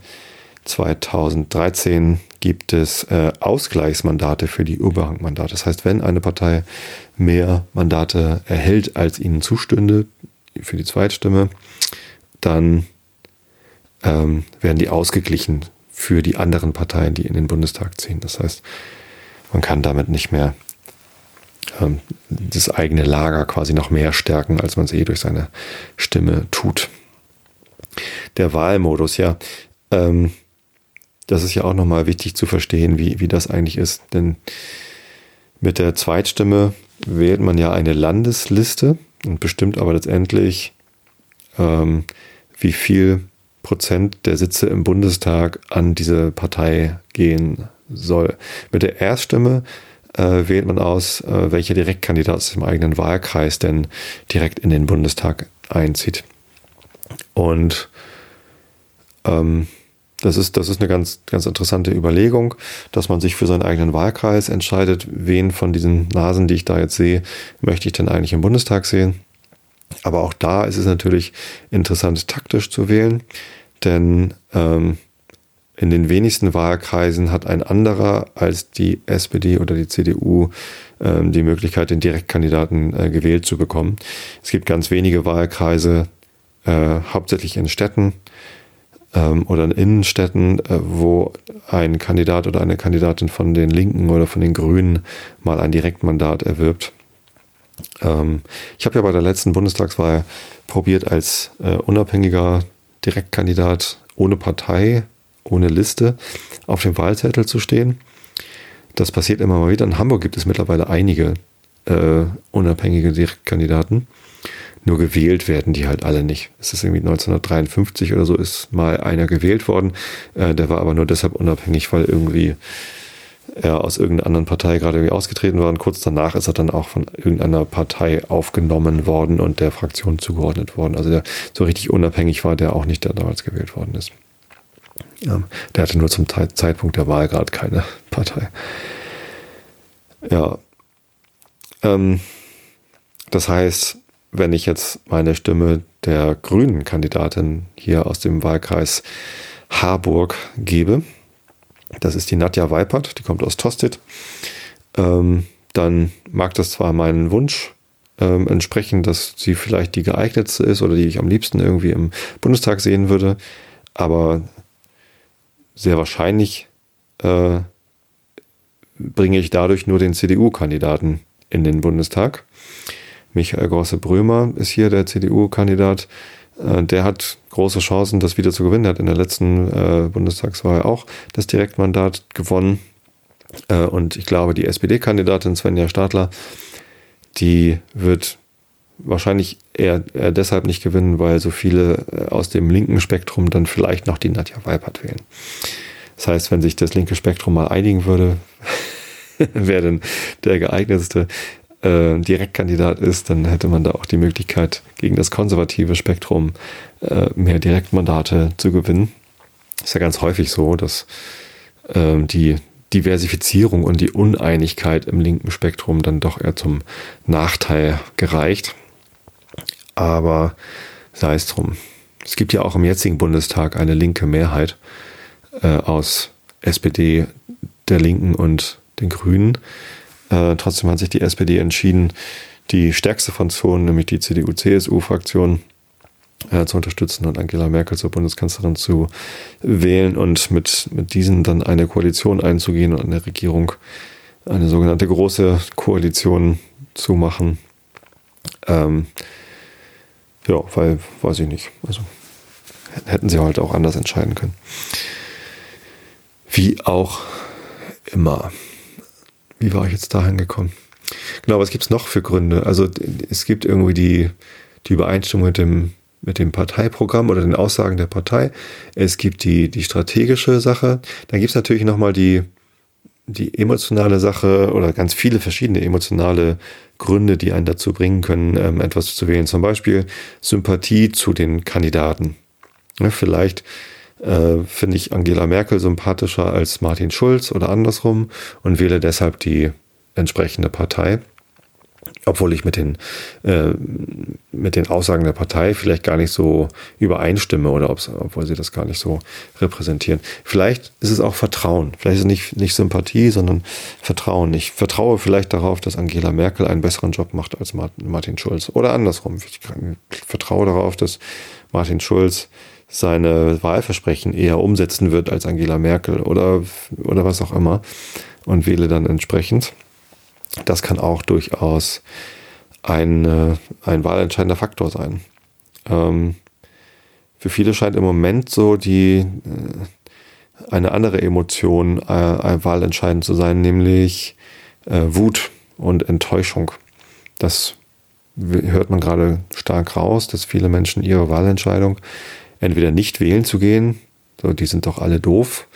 2013 gibt es äh, Ausgleichsmandate für die Überhangmandate. Das heißt, wenn eine Partei mehr Mandate erhält, als ihnen zustünde für die Zweitstimme, dann ähm, werden die ausgeglichen für die anderen Parteien, die in den Bundestag ziehen. Das heißt, man kann damit nicht mehr ähm, das eigene Lager quasi noch mehr stärken, als man es eh durch seine Stimme tut. Der Wahlmodus, ja. Ähm, das ist ja auch nochmal wichtig zu verstehen, wie, wie das eigentlich ist. Denn mit der Zweitstimme wählt man ja eine Landesliste und bestimmt aber letztendlich, ähm, wie viel Prozent der Sitze im Bundestag an diese Partei gehen soll. Mit der Erststimme äh, wählt man aus, äh, welcher Direktkandidat aus dem eigenen Wahlkreis denn direkt in den Bundestag einzieht. Und ähm, das ist, das ist eine ganz, ganz interessante Überlegung, dass man sich für seinen eigenen Wahlkreis entscheidet, wen von diesen Nasen, die ich da jetzt sehe, möchte ich denn eigentlich im Bundestag sehen. Aber auch da ist es natürlich interessant, taktisch zu wählen, denn ähm, in den wenigsten Wahlkreisen hat ein anderer als die SPD oder die CDU ähm, die Möglichkeit, den Direktkandidaten äh, gewählt zu bekommen. Es gibt ganz wenige Wahlkreise, äh, hauptsächlich in Städten ähm, oder in Innenstädten, äh, wo ein Kandidat oder eine Kandidatin von den Linken oder von den Grünen mal ein Direktmandat erwirbt. Ähm, ich habe ja bei der letzten Bundestagswahl probiert, als äh, unabhängiger Direktkandidat ohne Partei ohne Liste auf dem Wahlzettel zu stehen. Das passiert immer mal wieder. In Hamburg gibt es mittlerweile einige äh, unabhängige Direktkandidaten. Nur gewählt werden die halt alle nicht. Es ist irgendwie 1953 oder so ist mal einer gewählt worden. Äh, der war aber nur deshalb unabhängig, weil irgendwie er aus irgendeiner anderen Partei gerade irgendwie ausgetreten war. Und kurz danach ist er dann auch von irgendeiner Partei aufgenommen worden und der Fraktion zugeordnet worden. Also der so richtig unabhängig war der auch nicht, der damals gewählt worden ist. Ja, der hatte nur zum Zeitpunkt der Wahl gerade keine Partei. Ja. Ähm, das heißt, wenn ich jetzt meine Stimme der grünen Kandidatin hier aus dem Wahlkreis Harburg gebe, das ist die Nadja Weipert, die kommt aus Tosted, ähm, dann mag das zwar meinen Wunsch ähm, entsprechen, dass sie vielleicht die geeignetste ist oder die ich am liebsten irgendwie im Bundestag sehen würde, aber sehr wahrscheinlich äh, bringe ich dadurch nur den CDU-Kandidaten in den Bundestag. Michael Grosse-Brömer ist hier der CDU-Kandidat. Äh, der hat große Chancen, das wieder zu gewinnen. Er hat in der letzten äh, Bundestagswahl auch das Direktmandat gewonnen. Äh, und ich glaube, die SPD-Kandidatin Svenja Stadler, die wird wahrscheinlich eher, eher, deshalb nicht gewinnen, weil so viele äh, aus dem linken Spektrum dann vielleicht noch die Nadja Weipert wählen. Das heißt, wenn sich das linke Spektrum mal einigen würde, *laughs* wer denn der geeignetste äh, Direktkandidat ist, dann hätte man da auch die Möglichkeit, gegen das konservative Spektrum äh, mehr Direktmandate zu gewinnen. Ist ja ganz häufig so, dass äh, die Diversifizierung und die Uneinigkeit im linken Spektrum dann doch eher zum Nachteil gereicht. Aber sei es drum. Es gibt ja auch im jetzigen Bundestag eine linke Mehrheit äh, aus SPD, der Linken und den Grünen. Äh, trotzdem hat sich die SPD entschieden, die stärkste Fraktion, nämlich die CDU-CSU-Fraktion, äh, zu unterstützen und Angela Merkel zur Bundeskanzlerin zu wählen und mit, mit diesen dann eine Koalition einzugehen und eine Regierung, eine sogenannte große Koalition zu machen. Ähm, ja, weil, weiß ich nicht. Also hätten sie halt auch anders entscheiden können. Wie auch immer. Wie war ich jetzt dahin gekommen? Genau, was gibt es noch für Gründe? Also es gibt irgendwie die, die Übereinstimmung mit dem, mit dem Parteiprogramm oder den Aussagen der Partei. Es gibt die, die strategische Sache. Dann gibt es natürlich nochmal die, die emotionale Sache oder ganz viele verschiedene emotionale Gründe, die einen dazu bringen können, ähm, etwas zu wählen. Zum Beispiel Sympathie zu den Kandidaten. Ja, vielleicht äh, finde ich Angela Merkel sympathischer als Martin Schulz oder andersrum und wähle deshalb die entsprechende Partei obwohl ich mit den, äh, mit den Aussagen der Partei vielleicht gar nicht so übereinstimme oder obwohl sie das gar nicht so repräsentieren. Vielleicht ist es auch Vertrauen. Vielleicht ist es nicht, nicht Sympathie, sondern Vertrauen. Ich vertraue vielleicht darauf, dass Angela Merkel einen besseren Job macht als Martin Schulz. Oder andersrum. Ich vertraue darauf, dass Martin Schulz seine Wahlversprechen eher umsetzen wird als Angela Merkel oder, oder was auch immer und wähle dann entsprechend. Das kann auch durchaus ein, äh, ein wahlentscheidender Faktor sein. Ähm, für viele scheint im Moment so die äh, eine andere Emotion äh, wahlentscheidend zu sein, nämlich äh, Wut und Enttäuschung. Das hört man gerade stark raus, dass viele Menschen ihre Wahlentscheidung entweder nicht wählen zu gehen, so die sind doch alle doof.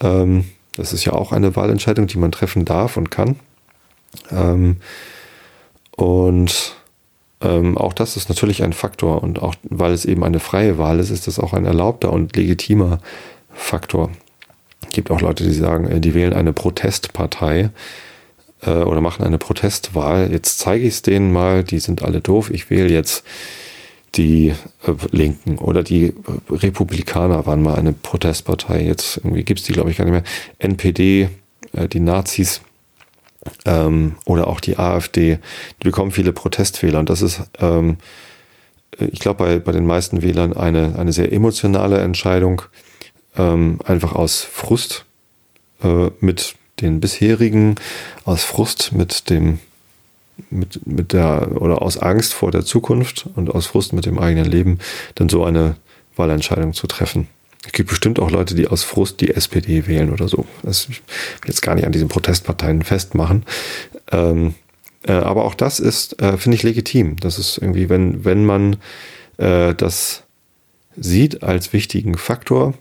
Ähm, das ist ja auch eine Wahlentscheidung, die man treffen darf und kann. Ähm, und ähm, auch das ist natürlich ein Faktor. Und auch weil es eben eine freie Wahl ist, ist das auch ein erlaubter und legitimer Faktor. Es gibt auch Leute, die sagen, äh, die wählen eine Protestpartei äh, oder machen eine Protestwahl. Jetzt zeige ich es denen mal, die sind alle doof. Ich wähle jetzt die äh, Linken oder die äh, Republikaner waren mal eine Protestpartei. Jetzt irgendwie gibt es die, glaube ich, gar nicht mehr. NPD, äh, die Nazis ähm, oder auch die AfD, die bekommen viele Protestwähler. Und das ist, ähm, ich glaube, bei, bei den meisten Wählern eine, eine sehr emotionale Entscheidung, ähm, einfach aus Frust äh, mit den bisherigen, aus Frust mit dem, mit, mit der, oder aus Angst vor der Zukunft und aus Frust mit dem eigenen Leben, dann so eine Wahlentscheidung zu treffen. Es gibt bestimmt auch Leute, die aus Frust die SPD wählen oder so. Das will jetzt gar nicht an diesen Protestparteien festmachen. Ähm, äh, aber auch das ist, äh, finde ich, legitim. Das ist irgendwie, wenn, wenn man äh, das sieht als wichtigen Faktor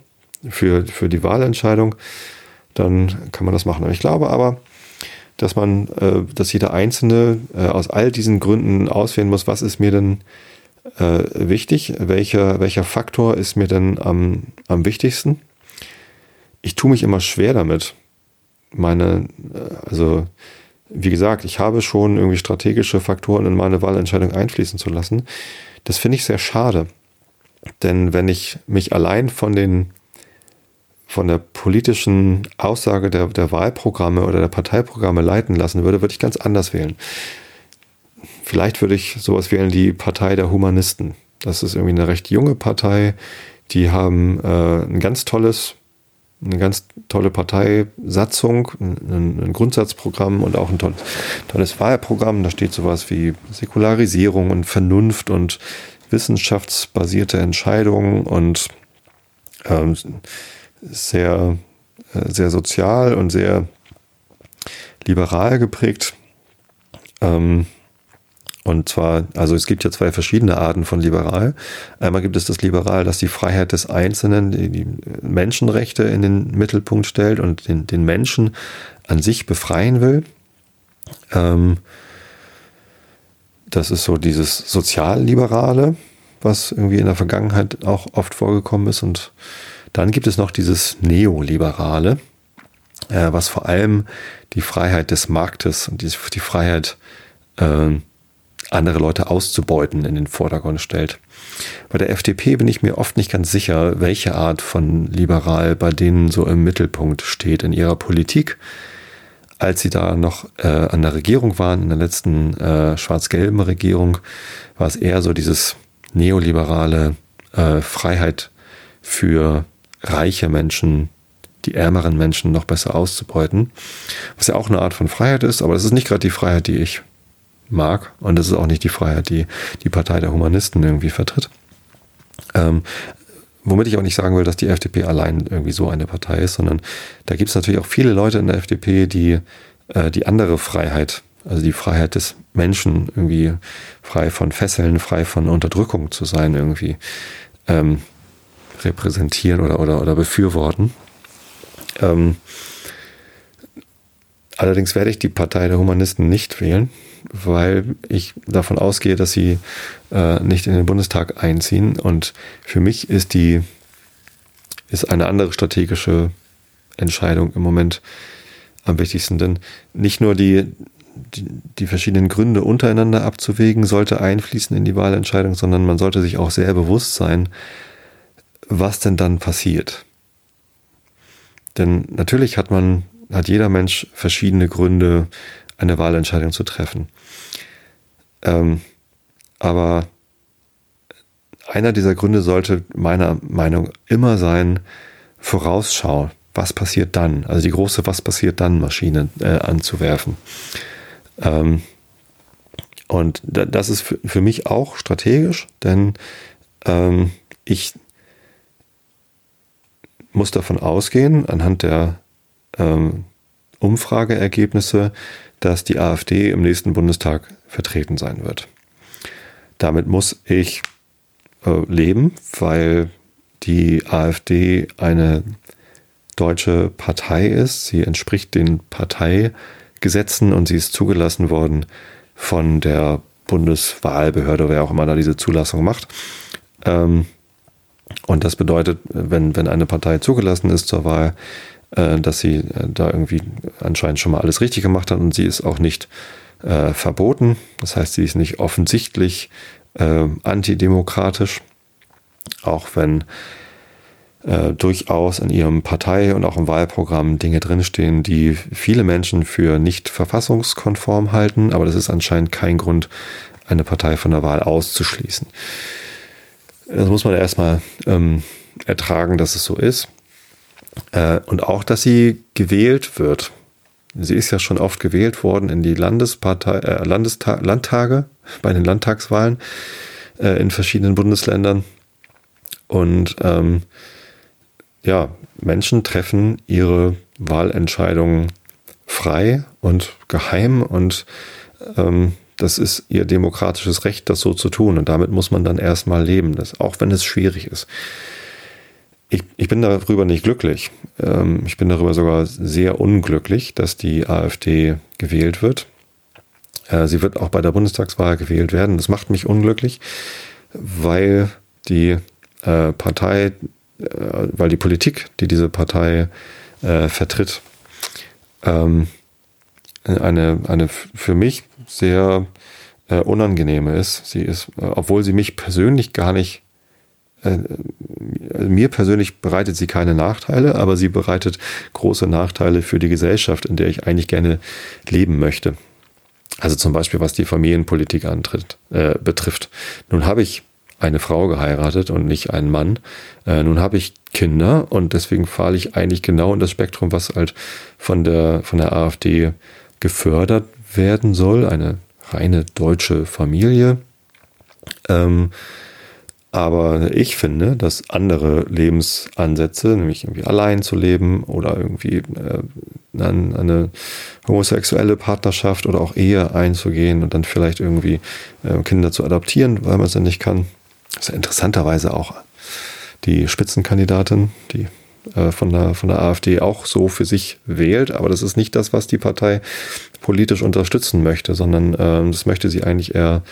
für, für die Wahlentscheidung, dann kann man das machen. Ich glaube aber, dass man, äh, dass jeder Einzelne äh, aus all diesen Gründen auswählen muss, was ist mir denn äh, wichtig? Welcher, welcher Faktor ist mir denn am, am wichtigsten? Ich tue mich immer schwer damit. Meine, äh, also, wie gesagt, ich habe schon irgendwie strategische Faktoren in meine Wahlentscheidung einfließen zu lassen. Das finde ich sehr schade. Denn wenn ich mich allein von den von der politischen Aussage der, der Wahlprogramme oder der Parteiprogramme leiten lassen würde, würde ich ganz anders wählen. Vielleicht würde ich sowas wählen, die Partei der Humanisten. Das ist irgendwie eine recht junge Partei. Die haben äh, ein ganz tolles, eine ganz tolle Parteisatzung, ein, ein Grundsatzprogramm und auch ein tolles, tolles Wahlprogramm. Da steht sowas wie Säkularisierung und Vernunft und wissenschaftsbasierte Entscheidungen und ähm, sehr, äh, sehr sozial und sehr liberal geprägt. Ähm, und zwar, also es gibt ja zwei verschiedene Arten von liberal. Einmal gibt es das Liberal, das die Freiheit des Einzelnen, die, die Menschenrechte in den Mittelpunkt stellt und den, den Menschen an sich befreien will. Ähm, das ist so dieses Sozialliberale, was irgendwie in der Vergangenheit auch oft vorgekommen ist. Und dann gibt es noch dieses Neoliberale, äh, was vor allem die Freiheit des Marktes und die, die Freiheit äh, andere Leute auszubeuten, in den Vordergrund stellt. Bei der FDP bin ich mir oft nicht ganz sicher, welche Art von liberal bei denen so im Mittelpunkt steht in ihrer Politik. Als sie da noch äh, an der Regierung waren, in der letzten äh, schwarz-gelben Regierung, war es eher so dieses neoliberale äh, Freiheit für reiche Menschen, die ärmeren Menschen noch besser auszubeuten. Was ja auch eine Art von Freiheit ist, aber das ist nicht gerade die Freiheit, die ich mag. Und das ist auch nicht die Freiheit, die die Partei der Humanisten irgendwie vertritt. Ähm, womit ich auch nicht sagen will, dass die FDP allein irgendwie so eine Partei ist, sondern da gibt es natürlich auch viele Leute in der FDP, die äh, die andere Freiheit, also die Freiheit des Menschen, irgendwie frei von Fesseln, frei von Unterdrückung zu sein, irgendwie ähm, repräsentieren oder, oder, oder befürworten. Ähm, allerdings werde ich die Partei der Humanisten nicht wählen, weil ich davon ausgehe, dass sie äh, nicht in den Bundestag einziehen. Und für mich ist die ist eine andere strategische Entscheidung im Moment am wichtigsten. Denn nicht nur die, die, die verschiedenen Gründe untereinander abzuwägen, sollte einfließen in die Wahlentscheidung, sondern man sollte sich auch sehr bewusst sein, was denn dann passiert. Denn natürlich hat man, hat jeder Mensch verschiedene Gründe, eine Wahlentscheidung zu treffen. Ähm, aber einer dieser Gründe sollte meiner Meinung immer sein, Vorausschau, was passiert dann? Also die große Was passiert dann Maschine äh, anzuwerfen. Ähm, und das ist für, mich auch strategisch, denn ähm, ich muss davon ausgehen, anhand der ähm, Umfrageergebnisse, dass die AfD im nächsten Bundestag vertreten sein wird. Damit muss ich äh, leben, weil die AfD eine deutsche Partei ist. Sie entspricht den Parteigesetzen und sie ist zugelassen worden von der Bundeswahlbehörde, wer auch immer da diese Zulassung macht. Ähm, und das bedeutet, wenn, wenn eine Partei zugelassen ist zur Wahl, dass sie äh, da irgendwie anscheinend schon mal alles richtig gemacht hat und sie ist auch nicht äh, verboten. Das heißt, sie ist nicht offensichtlich äh, antidemokratisch, auch wenn äh, durchaus in ihrem Partei- und auch im Wahlprogramm Dinge drinstehen, die viele Menschen für nicht verfassungskonform halten, aber das ist anscheinend kein Grund, eine Partei von der Wahl auszuschließen. Das muss man erstmal ähm, ertragen, dass es so ist. Äh, und auch, dass sie gewählt wird. Sie ist ja schon oft gewählt worden in die Landespartei, äh, Landestag, Landtage, bei den Landtagswahlen äh, in verschiedenen Bundesländern. Und ähm, ja, Menschen treffen ihre Wahlentscheidungen frei und geheim und ähm, das ist ihr demokratisches Recht, das so zu tun. Und damit muss man dann erstmal leben, das, auch wenn es schwierig ist. Ich, ich bin darüber nicht glücklich. Ähm, ich bin darüber sogar sehr unglücklich, dass die AfD gewählt wird. Äh, sie wird auch bei der Bundestagswahl gewählt werden. Das macht mich unglücklich, weil die äh, Partei äh, weil die Politik, die diese Partei äh, vertritt, ähm, eine, eine für mich sehr äh, unangenehme ist. Sie ist, obwohl sie mich persönlich gar nicht, mir persönlich bereitet sie keine Nachteile, aber sie bereitet große Nachteile für die Gesellschaft, in der ich eigentlich gerne leben möchte. Also zum Beispiel, was die Familienpolitik antritt, äh, betrifft. Nun habe ich eine Frau geheiratet und nicht einen Mann. Äh, nun habe ich Kinder und deswegen falle ich eigentlich genau in das Spektrum, was halt von der, von der AfD gefördert werden soll. Eine reine deutsche Familie. Ähm, aber ich finde, dass andere Lebensansätze, nämlich irgendwie allein zu leben oder irgendwie äh, eine homosexuelle Partnerschaft oder auch Ehe einzugehen und dann vielleicht irgendwie äh, Kinder zu adoptieren, weil man es ja nicht kann, das ist interessanterweise auch die Spitzenkandidatin, die äh, von, der, von der AfD auch so für sich wählt. Aber das ist nicht das, was die Partei politisch unterstützen möchte, sondern äh, das möchte sie eigentlich eher,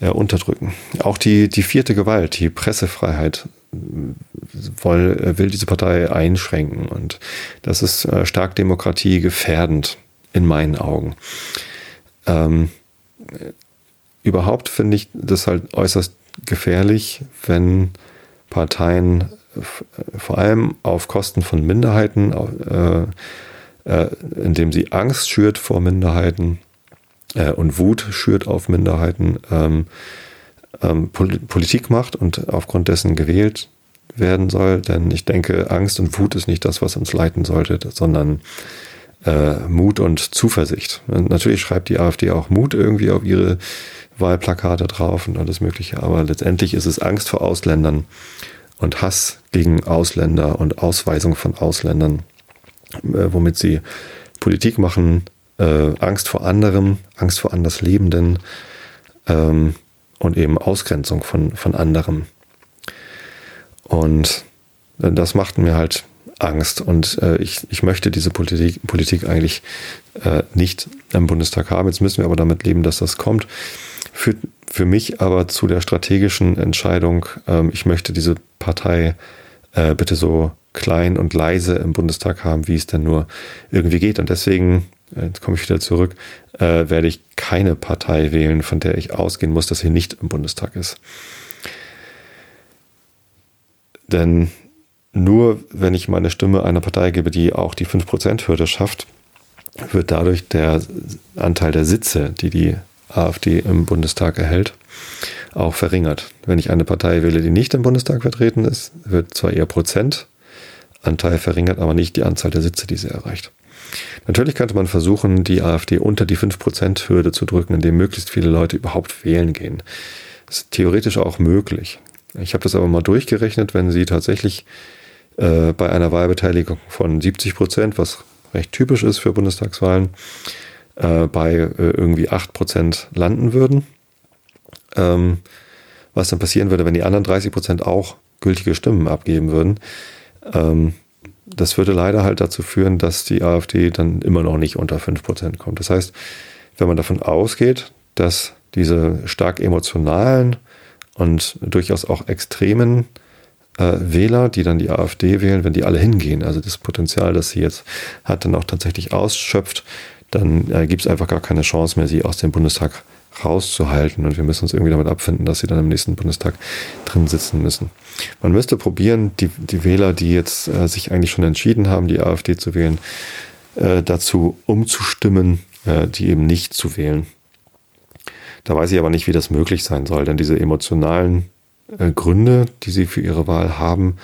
eher unterdrücken. Auch die, die vierte Gewalt, die Pressefreiheit, will, will diese Partei einschränken. Und das ist äh, stark demokratiegefährdend in meinen Augen. Ähm, überhaupt finde ich das halt äußerst gefährlich, wenn Parteien vor allem auf Kosten von Minderheiten, äh, äh, indem sie Angst schürt vor Minderheiten äh, und Wut schürt auf Minderheiten, ähm, ähm, Pol Politik macht und aufgrund dessen gewählt werden soll. Denn ich denke, Angst und Wut ist nicht das, was uns leiten sollte, sondern äh, Mut und Zuversicht. Und natürlich schreibt die AfD auch Mut irgendwie auf ihre Wahlplakate drauf und alles Mögliche. Aber letztendlich ist es Angst vor Ausländern und Hass gegen Ausländer und Ausweisung von Ausländern, äh, womit sie Politik machen, äh, Angst vor anderem, Angst vor Anderslebenden ähm, und eben Ausgrenzung von, von anderem. Und äh, das macht mir halt Angst und äh, ich, ich möchte diese Politik, Politik eigentlich äh, nicht im Bundestag haben. Jetzt müssen wir aber damit leben, dass das kommt führt für mich aber zu der strategischen Entscheidung, ähm, ich möchte diese Partei äh, bitte so klein und leise im Bundestag haben, wie es denn nur irgendwie geht. Und deswegen, jetzt komme ich wieder zurück, äh, werde ich keine Partei wählen, von der ich ausgehen muss, dass sie nicht im Bundestag ist. Denn nur wenn ich meine Stimme einer Partei gebe, die auch die 5%-Hürde schafft, wird dadurch der Anteil der Sitze, die die AfD im Bundestag erhält, auch verringert. Wenn ich eine Partei wähle, die nicht im Bundestag vertreten ist, wird zwar eher Prozent, Anteil verringert aber nicht die Anzahl der Sitze, die sie erreicht. Natürlich könnte man versuchen, die AfD unter die 5%-Hürde zu drücken, indem möglichst viele Leute überhaupt wählen gehen. Das ist theoretisch auch möglich. Ich habe das aber mal durchgerechnet, wenn sie tatsächlich äh, bei einer Wahlbeteiligung von 70 Prozent, was recht typisch ist für Bundestagswahlen, äh, bei äh, irgendwie 8 Prozent landen würden. Ähm, was dann passieren würde, wenn die anderen 30 Prozent auch gültige Stimmen abgeben würden. Ähm, das würde leider halt dazu führen, dass die AfD dann immer noch nicht unter 5% kommt. Das heißt, wenn man davon ausgeht, dass diese stark emotionalen und durchaus auch extremen äh, Wähler, die dann die AfD wählen, wenn die alle hingehen, also das Potenzial, das sie jetzt hat, dann auch tatsächlich ausschöpft, dann äh, gibt es einfach gar keine Chance mehr, sie aus dem Bundestag rauszuhalten. Und wir müssen uns irgendwie damit abfinden, dass sie dann im nächsten Bundestag drin sitzen müssen. Man müsste probieren, die, die Wähler, die jetzt äh, sich eigentlich schon entschieden haben, die AfD zu wählen, äh, dazu umzustimmen, äh, die eben nicht zu wählen. Da weiß ich aber nicht, wie das möglich sein soll, denn diese emotionalen äh, Gründe, die sie für ihre Wahl haben,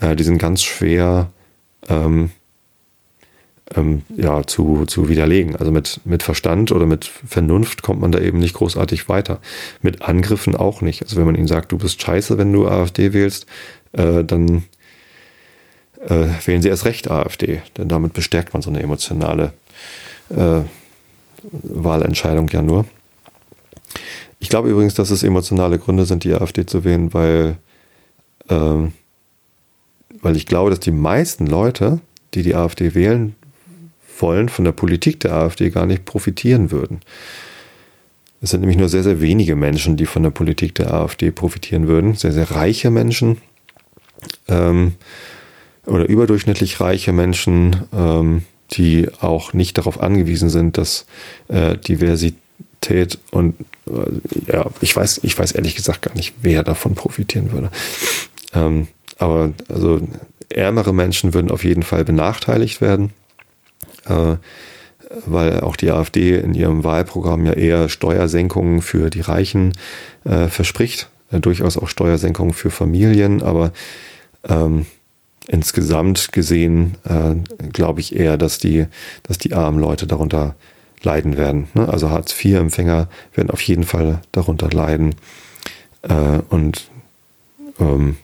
äh, die sind ganz schwer ähm, ähm, ja, zu, zu widerlegen. Also mit, mit Verstand oder mit Vernunft kommt man da eben nicht großartig weiter. Mit Angriffen auch nicht. Also wenn man ihnen sagt, du bist scheiße, wenn du AfD wählst, äh, dann äh, wählen sie erst recht AfD. Denn damit bestärkt man so eine emotionale äh, Wahlentscheidung ja nur. Ich glaube übrigens, dass es emotionale Gründe sind, die AfD zu wählen, weil, ähm, weil ich glaube, dass die meisten Leute, die die AfD wählen, wollen, von der Politik der AfD gar nicht profitieren würden. Es sind nämlich nur sehr, sehr wenige Menschen, die von der Politik der AfD profitieren würden. Sehr, sehr reiche Menschen ähm, oder überdurchschnittlich reiche Menschen, ähm, die auch nicht darauf angewiesen sind, dass äh, Diversität und äh, ja, ich weiß, ich weiß ehrlich gesagt gar nicht, wer davon profitieren würde. Ähm, aber also ärmere Menschen würden auf jeden Fall benachteiligt werden weil auch die AfD in ihrem Wahlprogramm ja eher Steuersenkungen für die Reichen äh, verspricht, äh, durchaus auch Steuersenkungen für Familien, aber ähm, insgesamt gesehen äh, glaube ich eher, dass die, dass die armen Leute darunter leiden werden. Ne? Also Hartz-IV-Empfänger werden auf jeden Fall darunter leiden. Äh, und ähm,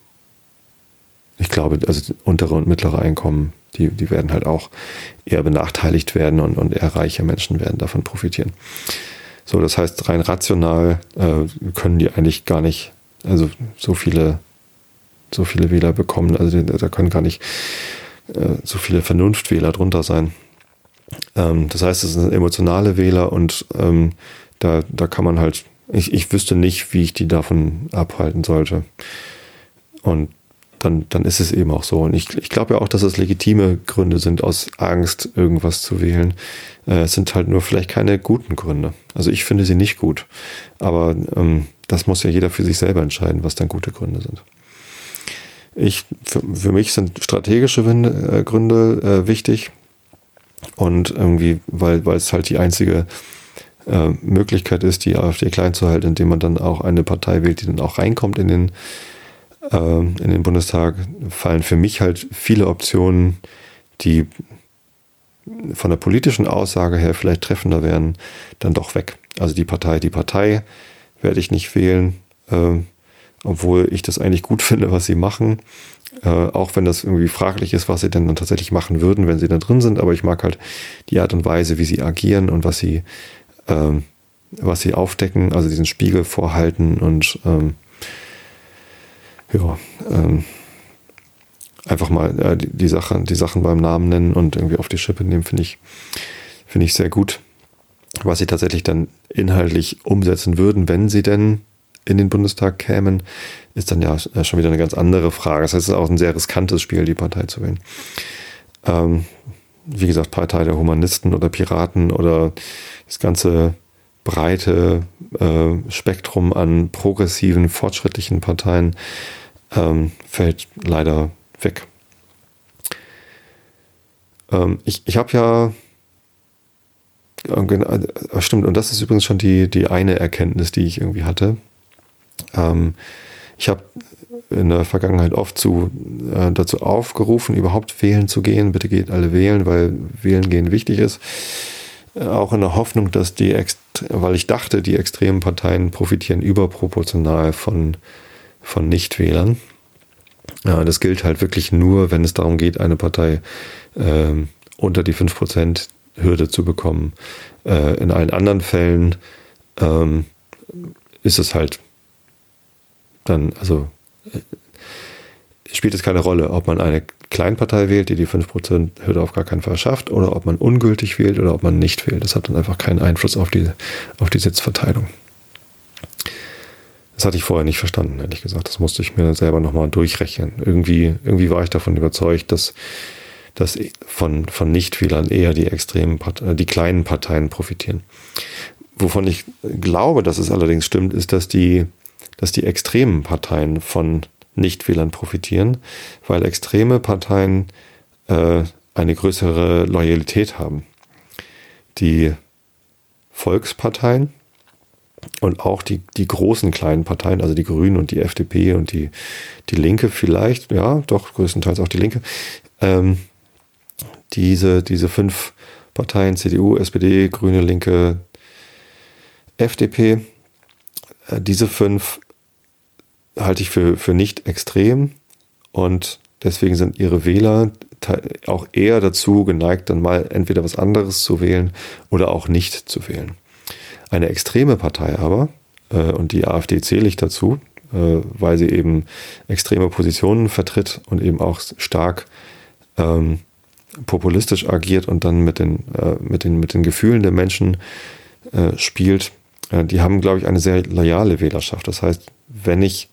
ich glaube, also untere und mittlere Einkommen die, die werden halt auch eher benachteiligt werden und, und eher reiche Menschen werden davon profitieren. So, das heißt, rein rational äh, können die eigentlich gar nicht, also so viele, so viele Wähler bekommen, also da können gar nicht äh, so viele Vernunftwähler drunter sein. Ähm, das heißt, es sind emotionale Wähler und ähm, da, da kann man halt, ich, ich wüsste nicht, wie ich die davon abhalten sollte. Und dann, dann ist es eben auch so. Und ich, ich glaube ja auch, dass es legitime Gründe sind, aus Angst irgendwas zu wählen. Äh, es sind halt nur vielleicht keine guten Gründe. Also ich finde sie nicht gut. Aber ähm, das muss ja jeder für sich selber entscheiden, was dann gute Gründe sind. Ich, für, für mich sind strategische äh, Gründe äh, wichtig. Und irgendwie, weil, weil es halt die einzige äh, Möglichkeit ist, die AfD klein zu halten, indem man dann auch eine Partei wählt, die dann auch reinkommt in den in den Bundestag fallen für mich halt viele Optionen, die von der politischen Aussage her vielleicht treffender wären, dann doch weg. Also die Partei, die Partei werde ich nicht wählen, äh, obwohl ich das eigentlich gut *laughs* finde, was sie machen. Äh, auch wenn das irgendwie fraglich ist, was sie denn dann tatsächlich machen würden, wenn sie da drin sind. Aber ich mag halt die Art und Weise, wie sie agieren und was sie, äh, was sie aufdecken, also diesen Spiegel vorhalten und ähm, ja, ähm, einfach mal äh, die, die, Sache, die Sachen beim Namen nennen und irgendwie auf die Schippe nehmen, finde ich, finde ich sehr gut. Was sie tatsächlich dann inhaltlich umsetzen würden, wenn sie denn in den Bundestag kämen, ist dann ja äh, schon wieder eine ganz andere Frage. Das heißt, es ist auch ein sehr riskantes Spiel, die Partei zu wählen. Ähm, wie gesagt, Partei der Humanisten oder Piraten oder das ganze breite äh, Spektrum an progressiven, fortschrittlichen Parteien ähm, fällt leider weg. Ähm, ich ich habe ja, stimmt, und das ist übrigens schon die, die eine Erkenntnis, die ich irgendwie hatte. Ähm, Ich habe in der Vergangenheit oft zu, äh, dazu aufgerufen, überhaupt wählen zu gehen. Bitte geht alle wählen, weil wählen gehen wichtig ist. Äh, auch in der Hoffnung, dass die, weil ich dachte, die extremen Parteien profitieren überproportional von, von Nichtwählern. Ja, das gilt halt wirklich nur, wenn es darum geht, eine Partei äh, unter die 5% Hürde zu bekommen. Äh, in allen anderen Fällen ähm, ist es halt dann, also äh, spielt es keine Rolle, ob man eine Kleinpartei wählt, die die 5% Hürde auf gar keinen Fall schafft, oder ob man ungültig wählt oder ob man nicht wählt. Das hat dann einfach keinen Einfluss auf die, auf die Sitzverteilung. Das hatte ich vorher nicht verstanden, ehrlich gesagt. Das musste ich mir selber nochmal durchrechnen. Irgendwie, irgendwie war ich davon überzeugt, dass, dass von, von Nichtwählern eher die extremen, Parteien, die kleinen Parteien profitieren. Wovon ich glaube, dass es allerdings stimmt, ist, dass die, dass die extremen Parteien von Nichtwählern profitieren, weil extreme Parteien äh, eine größere Loyalität haben. Die Volksparteien und auch die, die großen kleinen Parteien, also die Grünen und die FDP und die, die Linke vielleicht, ja, doch größtenteils auch die Linke, ähm, diese, diese fünf Parteien, CDU, SPD, Grüne, Linke, FDP, äh, diese fünf halte ich für, für nicht extrem und deswegen sind ihre Wähler auch eher dazu geneigt, dann mal entweder was anderes zu wählen oder auch nicht zu wählen. Eine extreme Partei aber, äh, und die AfD zähle ich dazu, äh, weil sie eben extreme Positionen vertritt und eben auch stark ähm, populistisch agiert und dann mit den, äh, mit den, mit den Gefühlen der Menschen äh, spielt, äh, die haben, glaube ich, eine sehr loyale Wählerschaft. Das heißt, wenn ich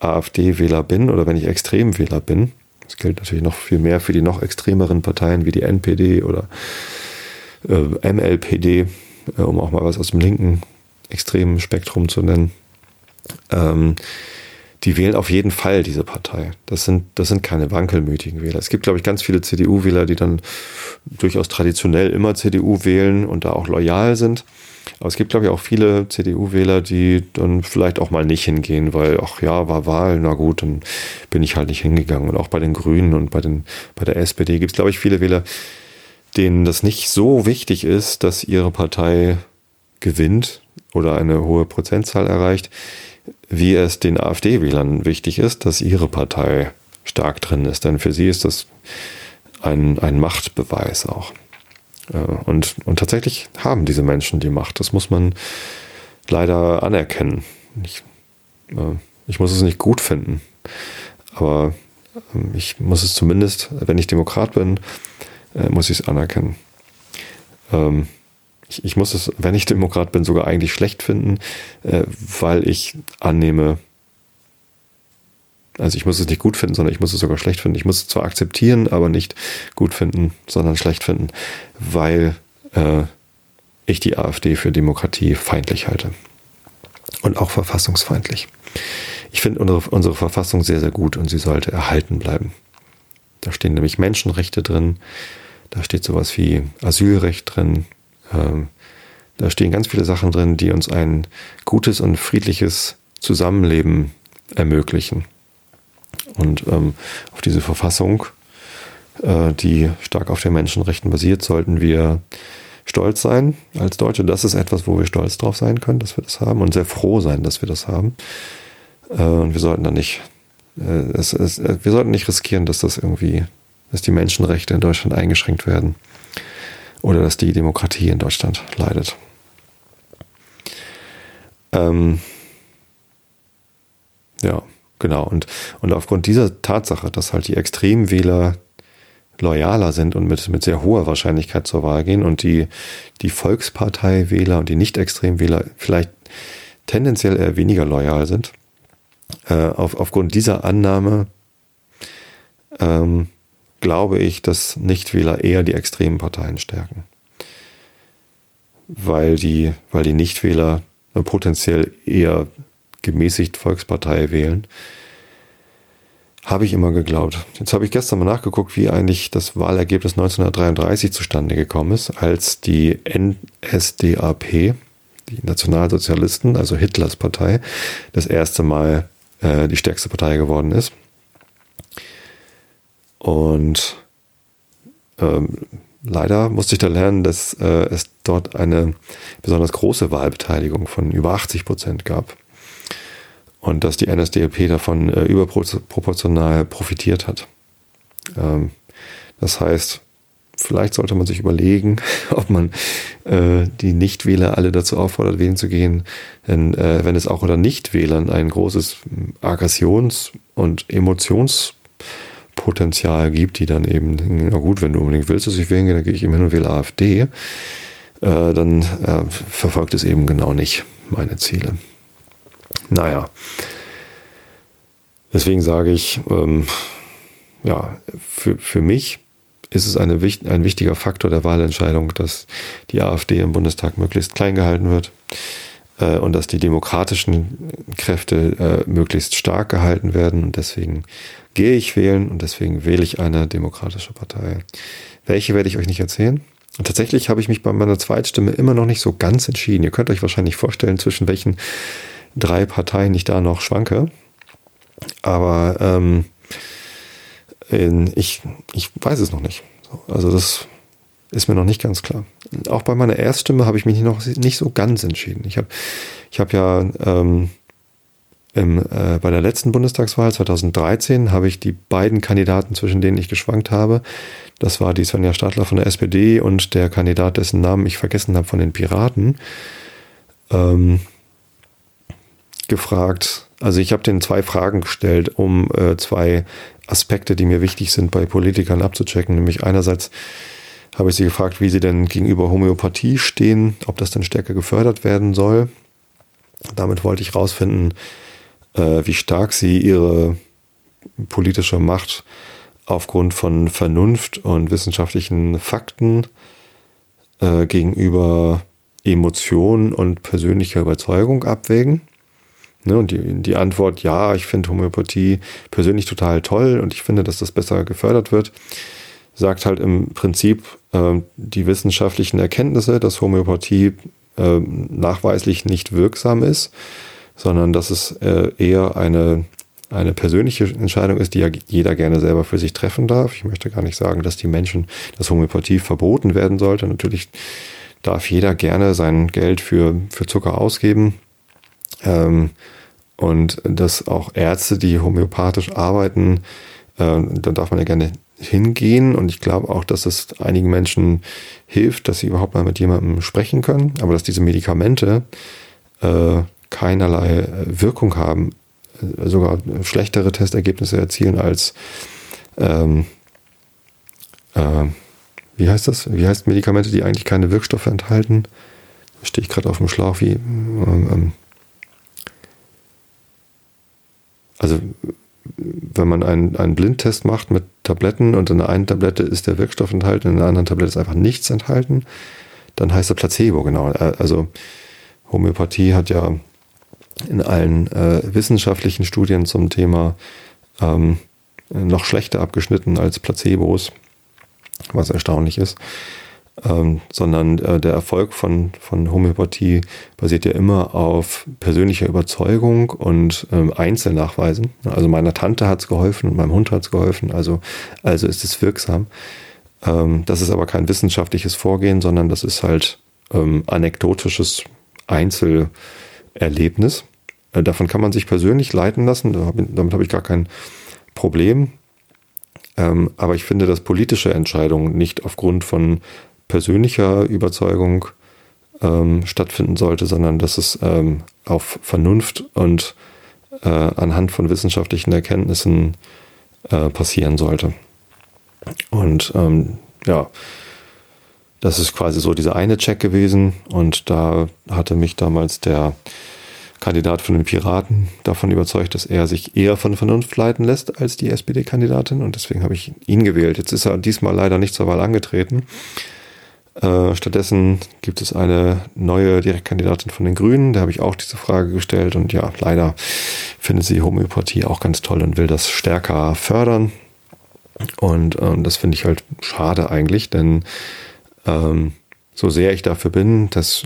AfD-Wähler bin oder wenn ich Extremwähler bin, das gilt natürlich noch viel mehr für die noch extremeren Parteien wie die NPD oder äh, MLPD, äh, um auch mal was aus dem linken extremen Spektrum zu nennen. Ähm, die wählen auf jeden Fall diese Partei. Das sind, das sind keine wankelmütigen Wähler. Es gibt, glaube ich, ganz viele CDU-Wähler, die dann durchaus traditionell immer CDU wählen und da auch loyal sind. Aber es gibt, glaube ich, auch viele CDU-Wähler, die dann vielleicht auch mal nicht hingehen, weil, ach ja, war Wahl, na gut, dann bin ich halt nicht hingegangen. Und auch bei den Grünen und bei, den, bei der SPD gibt es, glaube ich, viele Wähler, denen das nicht so wichtig ist, dass ihre Partei gewinnt oder eine hohe Prozentzahl erreicht, wie es den AfD-Wählern wichtig ist, dass ihre Partei stark drin ist. Denn für sie ist das ein, ein Machtbeweis auch. Äh, und, und tatsächlich haben diese Menschen die Macht. Das muss man leider anerkennen. Ich, äh, ich muss es nicht gut finden, aber ähm, ich muss es zumindest, wenn ich Demokrat bin, äh, muss ich es anerkennen. Ähm, ich, ich, muss es, wenn ich Demokrat bin, sogar eigentlich schlecht finden, äh, weil ich annehme, also ich muss es nicht gut finden, sondern ich muss es sogar schlecht finden. Ich muss es zwar akzeptieren, aber nicht gut finden, sondern schlecht finden, weil äh, ich die AfD für Demokratie feindlich halte. Und auch verfassungsfeindlich. Ich finde unsere, unsere Verfassung sehr, sehr gut und sie sollte erhalten bleiben. Da stehen nämlich Menschenrechte drin, da steht sowas wie Asylrecht drin. Ähm, da stehen ganz viele Sachen drin, die uns ein gutes und friedliches Zusammenleben ermöglichen. Und ähm, auf diese Verfassung, äh, die stark auf den Menschenrechten basiert, sollten wir stolz sein als Deutsche. Das ist etwas, wo wir stolz drauf sein können, dass wir das haben und sehr froh sein, dass wir das haben. Äh, und wir sollten da nicht, äh, es, es, wir sollten nicht riskieren, dass das irgendwie dass die Menschenrechte in Deutschland eingeschränkt werden oder dass die Demokratie in Deutschland leidet. Ähm, ja, genau. Und, und aufgrund dieser Tatsache, dass halt die Extremwähler loyaler sind und mit, mit sehr hoher Wahrscheinlichkeit zur Wahl gehen und die, die Volkspartei-Wähler und die Nicht-Extremwähler vielleicht tendenziell eher weniger loyal sind, äh, auf, aufgrund dieser Annahme ähm, glaube ich, dass Nichtwähler eher die extremen Parteien stärken. Weil die, weil die Nichtwähler potenziell eher gemäßigt Volkspartei wählen. Habe ich immer geglaubt. Jetzt habe ich gestern mal nachgeguckt, wie eigentlich das Wahlergebnis 1933 zustande gekommen ist, als die NSDAP, die Nationalsozialisten, also Hitlers Partei, das erste Mal äh, die stärkste Partei geworden ist. Und ähm, leider musste ich da lernen, dass äh, es dort eine besonders große Wahlbeteiligung von über 80 Prozent gab und dass die NSDAP davon äh, überproportional profitiert hat. Ähm, das heißt, vielleicht sollte man sich überlegen, *laughs* ob man äh, die Nichtwähler alle dazu auffordert, wählen zu gehen. Denn äh, wenn es auch unter Nichtwählern ein großes Aggressions- und Emotionspotenzial gibt, die dann eben, na gut, wenn du unbedingt willst, dass ich wählen gehe, dann gehe ich eben hin und wähle AfD, äh, dann äh, verfolgt es eben genau nicht meine Ziele. Naja. Deswegen sage ich, ähm, ja, für, für mich ist es eine, ein wichtiger Faktor der Wahlentscheidung, dass die AfD im Bundestag möglichst klein gehalten wird äh, und dass die demokratischen Kräfte äh, möglichst stark gehalten werden. Und deswegen gehe ich wählen und deswegen wähle ich eine demokratische Partei. Welche werde ich euch nicht erzählen? Und tatsächlich habe ich mich bei meiner Zweitstimme immer noch nicht so ganz entschieden. Ihr könnt euch wahrscheinlich vorstellen, zwischen welchen drei Parteien ich da noch schwanke. Aber ähm, ich, ich weiß es noch nicht. Also das ist mir noch nicht ganz klar. Auch bei meiner Erststimme habe ich mich noch nicht so ganz entschieden. Ich habe ich hab ja ähm, im, äh, bei der letzten Bundestagswahl 2013 habe ich die beiden Kandidaten, zwischen denen ich geschwankt habe, das war die Sonja Stadler von der SPD und der Kandidat, dessen Namen ich vergessen habe von den Piraten, ähm, gefragt. Also ich habe denen zwei Fragen gestellt, um äh, zwei Aspekte, die mir wichtig sind, bei Politikern abzuchecken. Nämlich einerseits habe ich sie gefragt, wie sie denn gegenüber Homöopathie stehen, ob das denn stärker gefördert werden soll. Damit wollte ich herausfinden, äh, wie stark sie ihre politische Macht aufgrund von Vernunft und wissenschaftlichen Fakten äh, gegenüber Emotion und persönlicher Überzeugung abwägen. Ne, und die, die Antwort, ja, ich finde Homöopathie persönlich total toll und ich finde, dass das besser gefördert wird, sagt halt im Prinzip die wissenschaftlichen Erkenntnisse, dass Homöopathie äh, nachweislich nicht wirksam ist, sondern dass es äh, eher eine, eine persönliche Entscheidung ist, die ja jeder gerne selber für sich treffen darf. Ich möchte gar nicht sagen, dass die Menschen, dass Homöopathie verboten werden sollte. Natürlich darf jeder gerne sein Geld für, für Zucker ausgeben. Ähm, und dass auch Ärzte, die homöopathisch arbeiten, äh, da darf man ja gerne hingehen. Und ich glaube auch, dass es einigen Menschen hilft, dass sie überhaupt mal mit jemandem sprechen können. Aber dass diese Medikamente äh, keinerlei äh, Wirkung haben, äh, sogar schlechtere Testergebnisse erzielen als ähm, äh, wie heißt das? Wie heißt Medikamente, die eigentlich keine Wirkstoffe enthalten? Stehe ich gerade auf dem Schlauch wie ähm, ähm also wenn man einen, einen Blindtest macht mit Tabletten und in der einen Tablette ist der Wirkstoff enthalten, in der anderen Tablette ist einfach nichts enthalten, dann heißt er Placebo, genau. Äh, also Homöopathie hat ja in allen äh, wissenschaftlichen Studien zum Thema ähm, noch schlechter abgeschnitten als Placebos, was erstaunlich ist ähm, sondern äh, der Erfolg von, von Homöopathie basiert ja immer auf persönlicher Überzeugung und ähm, Einzelnachweisen. Also meiner Tante hat es geholfen und meinem Hund hat es geholfen, also, also ist es wirksam. Ähm, das ist aber kein wissenschaftliches Vorgehen, sondern das ist halt ähm, anekdotisches Einzelerlebnis. Äh, davon kann man sich persönlich leiten lassen, damit habe ich gar kein Problem. Ähm, aber ich finde, dass politische Entscheidungen nicht aufgrund von persönlicher Überzeugung ähm, stattfinden sollte, sondern dass es ähm, auf Vernunft und äh, anhand von wissenschaftlichen Erkenntnissen äh, passieren sollte. Und ähm, ja, das ist quasi so dieser eine Check gewesen und da hatte mich damals der Kandidat von den Piraten davon überzeugt, dass er sich eher von Vernunft leiten lässt als die SPD-Kandidatin und deswegen habe ich ihn gewählt. Jetzt ist er diesmal leider nicht zur Wahl angetreten. Äh, stattdessen gibt es eine neue Direktkandidatin von den Grünen, der habe ich auch diese Frage gestellt und ja, leider findet sie Homöopathie auch ganz toll und will das stärker fördern. Und ähm, das finde ich halt schade eigentlich, denn ähm, so sehr ich dafür bin, dass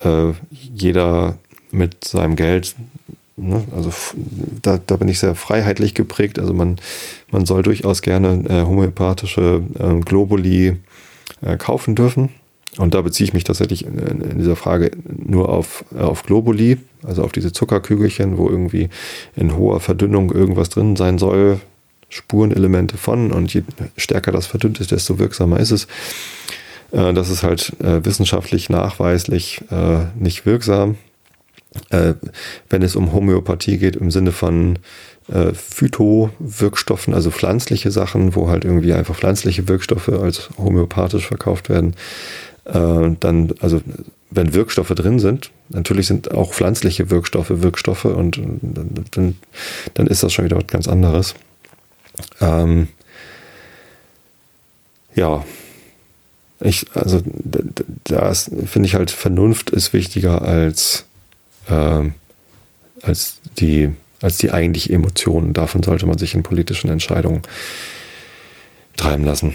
äh, jeder mit seinem Geld Ne? Also da, da bin ich sehr freiheitlich geprägt. Also man, man soll durchaus gerne äh, homöopathische äh, Globuli kaufen dürfen. Und da beziehe ich mich tatsächlich in, dieser Frage nur auf, äh, auf Globuli, also auf diese Zuckerkügelchen, wo irgendwie in hoher Verdünnung irgendwas drin sein soll, Spurenelemente von. Und je stärker das verdünnt ist, desto wirksamer ist es. Äh, das ist halt äh, wissenschaftlich nachweislich äh, nicht wirksam äh, wenn es um Homöopathie geht, im Sinne von äh, Phytowirkstoffen, also pflanzliche Sachen, wo halt irgendwie einfach pflanzliche Wirkstoffe als homöopathisch verkauft werden, äh, dann, also wenn Wirkstoffe drin sind, natürlich sind auch pflanzliche Wirkstoffe Wirkstoffe und dann, dann ist das schon wieder was ganz anderes. Ähm, ja, ich, also da finde ich halt, Vernunft ist wichtiger als äh, als, die, als die eigentliche Emotion. Davon sollte man sich in politischen Entscheidungen treiben lassen.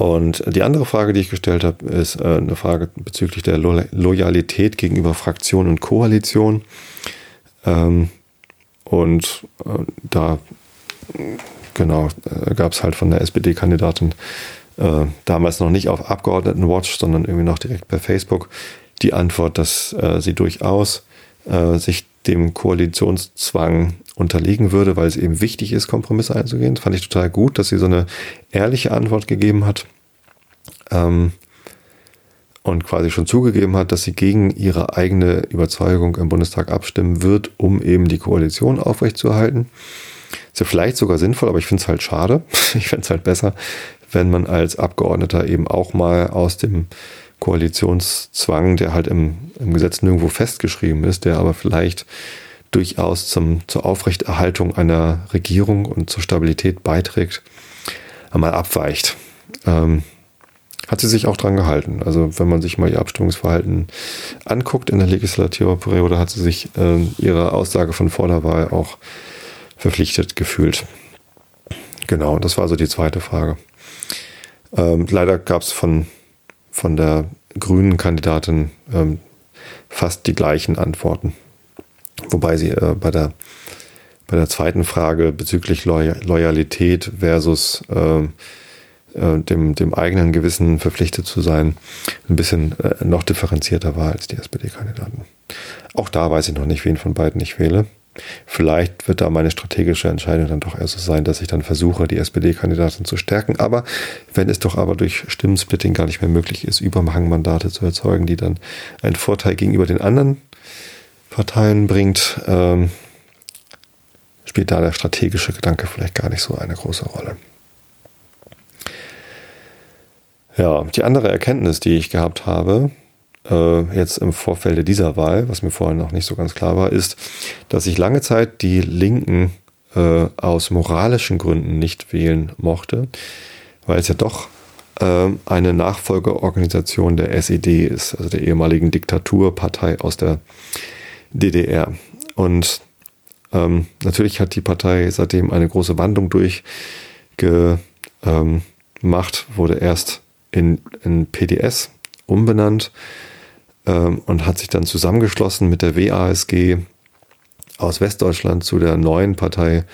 Und die andere Frage, die ich gestellt habe, ist äh, eine Frage bezüglich der Lo Loyalität gegenüber Fraktion und Koalition. Ähm, und äh, da genau äh, gab es halt von der SPD-Kandidatin damals noch nicht auf Abgeordnetenwatch, sondern irgendwie noch direkt per Facebook die Antwort, dass sie durchaus sich dem Koalitionszwang unterliegen würde, weil es eben wichtig ist, Kompromisse einzugehen. Das fand ich total gut, dass sie so eine ehrliche Antwort gegeben hat ähm, und quasi schon zugegeben hat, dass sie gegen ihre eigene Überzeugung im Bundestag abstimmen wird, um eben die Koalition aufrechtzuerhalten. Ist ja vielleicht sogar sinnvoll, aber ich finde es halt schade. *laughs* Ich fände es halt besser, wenn man als Abgeordneter eben auch mal aus dem Koalitionszwang, der halt im, im Gesetz nirgendwo festgeschrieben ist, der aber vielleicht durchaus zum, zur Aufrechterhaltung einer Regierung und zur Stabilität beiträgt, einmal abweicht. Ähm, hat sie sich auch dran gehalten. Also wenn man sich mal ihr Abstimmungsverhalten anguckt in der Legislaturperiode, hat sie sich äh, ihrer Aussage von vor der Wahl auch verpflichtet gefühlt. Genau, das war so die zweite Frage. Ähm, leider gab es von von der grünen Kandidatin ähm, fast die gleichen Antworten. Wobei sie äh, bei, der, bei der zweiten Frage bezüglich Loyalität versus äh, äh, dem, dem eigenen Gewissen verpflichtet zu sein, ein bisschen äh, noch differenzierter war als die SPD-Kandidaten. Auch da weiß ich noch nicht, wen von beiden ich wähle. Vielleicht wird da meine strategische Entscheidung dann doch eher so sein, dass ich dann versuche, die SPD-Kandidatin zu stärken. Aber wenn es doch aber durch Stimmensplitting gar nicht mehr möglich ist, Überhangmandate zu erzeugen, die dann einen Vorteil gegenüber den anderen Parteien bringt, ähm, spielt da der strategische Gedanke vielleicht gar nicht so eine große Rolle. Ja, die andere Erkenntnis, die ich gehabt habe, jetzt im Vorfeld dieser Wahl, was mir vorher noch nicht so ganz klar war, ist, dass ich lange Zeit die Linken äh, aus moralischen Gründen nicht wählen mochte, weil es ja doch äh, eine Nachfolgeorganisation der SED ist, also der ehemaligen Diktaturpartei aus der DDR. Und ähm, natürlich hat die Partei seitdem eine große Wandlung durchgemacht, ähm, wurde erst in, in PDS umbenannt, und hat sich dann zusammengeschlossen mit der WASG aus Westdeutschland zu der neuen Partei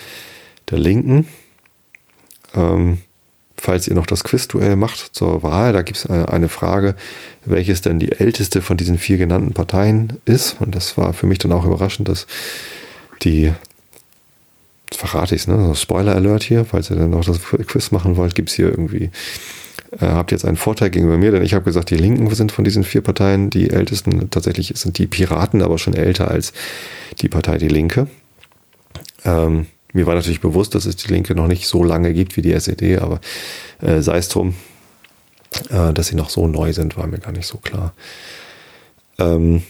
der Linken. Ähm, falls ihr noch das Quizduell macht zur Wahl, da gibt es eine, eine, Frage, welches denn die älteste von diesen vier genannten Parteien ist. Und das war für mich dann auch überraschend, dass die, das verrate ich es, ne? Spoiler Alert hier, falls ihr dann noch das Quiz machen wollt, gibt es hier irgendwie äh, habt jetzt einen Vorteil gegenüber mir, denn ich habe gesagt, die Linken sind von diesen vier Parteien die ältesten. Tatsächlich sind die Piraten aber schon älter als die Partei Die Linke. Ähm, mir war natürlich bewusst, dass es die Linke noch nicht so lange gibt wie die SED, aber äh, sei es drum, äh, dass sie noch so neu sind, war mir gar nicht so klar. Ähm,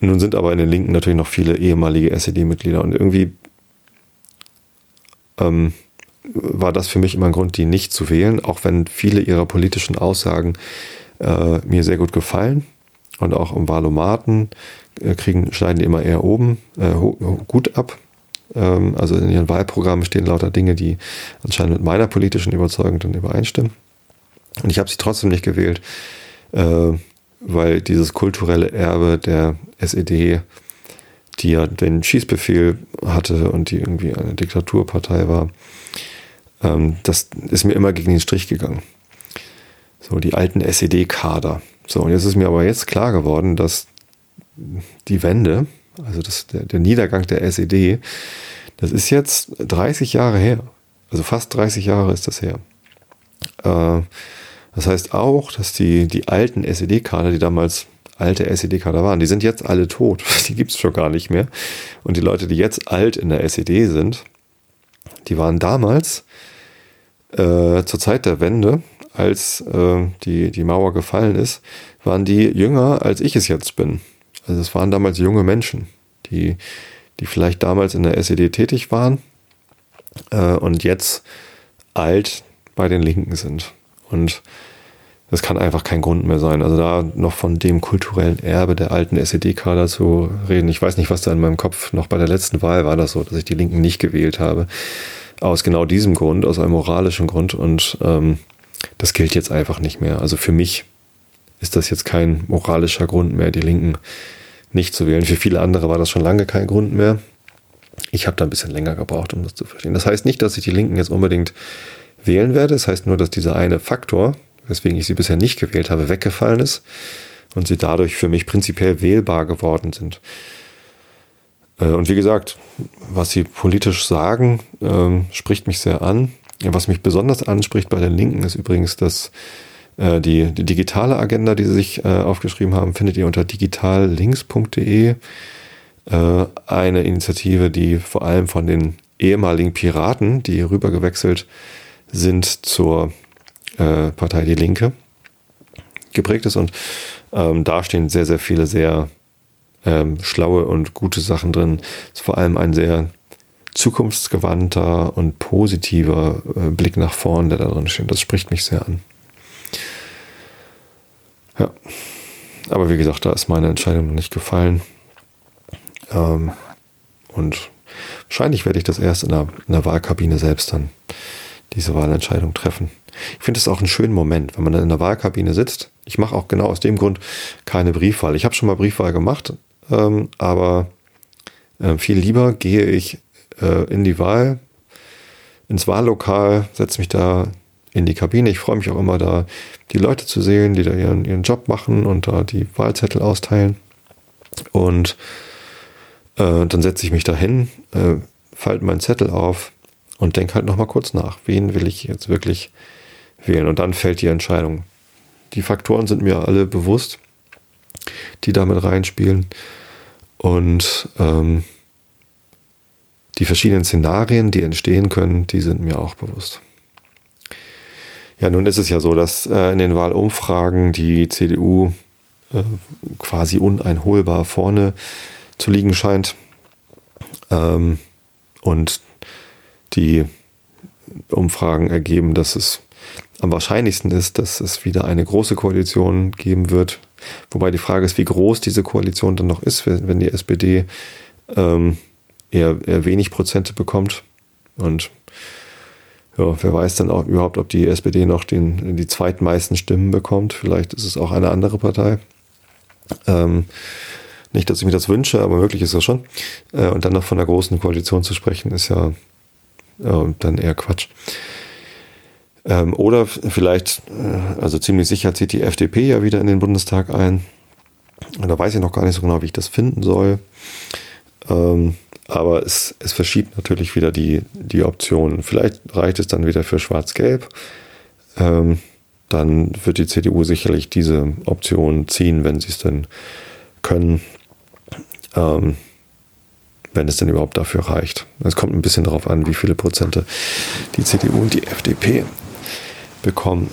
nun sind aber in den Linken natürlich noch viele ehemalige SED-Mitglieder und irgendwie ähm, war das für mich immer ein Grund, die nicht zu wählen, auch wenn viele ihrer politischen Aussagen äh, mir sehr gut gefallen. Und auch im Wahlomaten äh, kriegen, schneiden die immer eher oben äh, gut ab. Ähm, also in ihren Wahlprogrammen stehen lauter Dinge, die anscheinend mit meiner politischen Überzeugung dann übereinstimmen. Und ich habe sie trotzdem nicht gewählt, äh, weil dieses kulturelle Erbe der SED die ja den Schießbefehl hatte und die irgendwie eine Diktaturpartei war, ähm, das ist mir immer gegen den Strich gegangen. So, die alten SED-Kader. So, und jetzt ist mir aber jetzt klar geworden, dass die Wende, also das, der, der Niedergang der SED, das ist jetzt 30 Jahre her. Also fast 30 Jahre ist das her. Äh, das heißt auch, dass die, die alten SED-Kader, die damals alte SED-Kader waren, die sind jetzt alle tot. *laughs* Die gibt es schon gar nicht mehr. Und die Leute, die jetzt alt in der SED sind, die waren damals äh, zur Zeit der Wende, als äh, die, die Mauer gefallen ist, waren die jünger, als ich es jetzt bin. Also es waren damals junge Menschen, die, die vielleicht damals in der SED tätig waren äh, und jetzt alt bei den Linken sind. Und das kann einfach kein Grund mehr sein. Also da noch von dem kulturellen Erbe der alten SED-Kader zu reden. Ich weiß nicht, was da in meinem Kopf noch bei der letzten Wahl war das so, dass ich die Linken nicht gewählt habe. Aus genau diesem Grund, aus einem moralischen Grund. Und ähm, das gilt jetzt einfach nicht mehr. Also für mich ist das jetzt kein moralischer Grund mehr, die Linken nicht zu wählen. Für viele andere war das schon lange kein Grund mehr. Ich habe da ein bisschen länger gebraucht, um das zu verstehen. Das heißt nicht, dass ich die Linken jetzt unbedingt wählen werde. Das heißt nur, dass dieser eine Faktor, weswegen ich sie bisher nicht gewählt habe, weggefallen ist und sie dadurch für mich prinzipiell wählbar geworden sind. Äh, und wie gesagt, was sie politisch sagen, ähm, spricht mich sehr an. Was mich besonders anspricht bei den Linken ist übrigens, dass äh, die, die digitale Agenda, die sie sich äh, aufgeschrieben haben, findet ihr unter digitallinks.de. Eine Initiative, die vor allem von den ehemaligen Piraten, die rübergewechselt sind zur äh, Partei Die Linke geprägt ist. Und ähm, da stehen sehr, sehr viele sehr ähm, schlaue und gute Sachen drin. Ist vor allem ein sehr zukunftsgewandter und positiver äh, Blick nach vorn, der da drin steht. Das spricht mich sehr an. Ja. Aber wie gesagt, da ist meine Entscheidung noch nicht gefallen. Ähm, und wahrscheinlich werde ich das erst in der, in der Wahlkabine selbst dann diese Wahlentscheidung treffen. Ich finde es auch einen schönen Moment, wenn man dann in der Wahlkabine sitzt. Ich mache auch genau aus dem Grund keine Briefwahl. Ich habe schon mal Briefwahl gemacht, ähm, aber äh, viel lieber gehe ich äh, in die Wahl, ins Wahllokal, setze mich da in die Kabine. Ich freue mich auch immer da, die Leute zu sehen, die da ihren, ihren Job machen und da die Wahlzettel austeilen. Und äh, dann setze ich mich da hin, äh, falte meinen Zettel auf und denke halt nochmal kurz nach, wen will ich jetzt wirklich wählen. Und dann fällt die Entscheidung. Die Faktoren sind mir alle bewusst, die damit reinspielen. Und ähm, die verschiedenen Szenarien, die entstehen können, die sind mir auch bewusst. Ja, nun ist es ja so, dass äh, in den Wahlumfragen die CDU äh, quasi uneinholbar vorne zu liegen scheint. Ähm, und die Umfragen ergeben, dass es am wahrscheinlichsten ist, dass es wieder eine große Koalition geben wird. Wobei die Frage ist, wie groß diese Koalition dann noch ist, wenn die SPD ähm, eher, eher wenig Prozente bekommt. Und ja, wer weiß dann auch überhaupt, ob die SPD noch den, die zweitmeisten Stimmen bekommt. Vielleicht ist es auch eine andere Partei. Ähm, nicht, dass ich mir das wünsche, aber möglich ist das schon. Äh, und dann noch von einer großen Koalition zu sprechen, ist ja äh, dann eher Quatsch. Ähm, oder vielleicht, äh, also ziemlich sicher zieht die FDP ja wieder in den Bundestag ein. Da weiß ich noch gar nicht so genau, wie ich das finden soll. Ähm, aber es, es verschiebt natürlich wieder die, die Optionen. Vielleicht reicht es dann wieder für Schwarz-Gelb. Ähm, dann wird die CDU sicherlich diese Option ziehen, wenn sie es denn können. Ähm, wenn es denn überhaupt dafür reicht. Es kommt ein bisschen darauf an, wie viele Prozente die CDU und die FDP bekommen.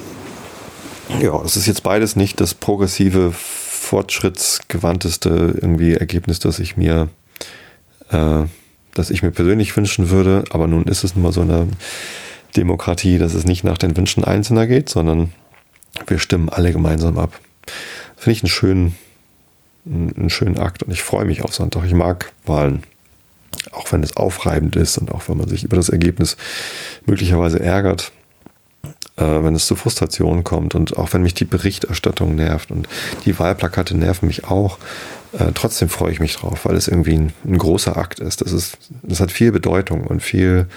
Ja, es ist jetzt beides nicht das progressive, fortschrittsgewandteste irgendwie Ergebnis, das ich mir, äh, das ich mir persönlich wünschen würde. Aber nun ist es nun mal so eine Demokratie, dass es nicht nach den Wünschen Einzelner geht, sondern wir stimmen alle gemeinsam ab. Finde ich einen schönen, einen schönen Akt und ich freue mich auf Sonntag. Ich mag Wahlen. Auch wenn es aufreibend ist und auch wenn man sich über das Ergebnis möglicherweise ärgert äh, wenn es zu Frustrationen kommt und auch wenn mich die Berichterstattung nervt und die Wahlplakate nerven mich auch. Äh, trotzdem freue ich mich drauf, weil es irgendwie ein, ein, großer Akt ist. Das ist, das hat viel Bedeutung und viel,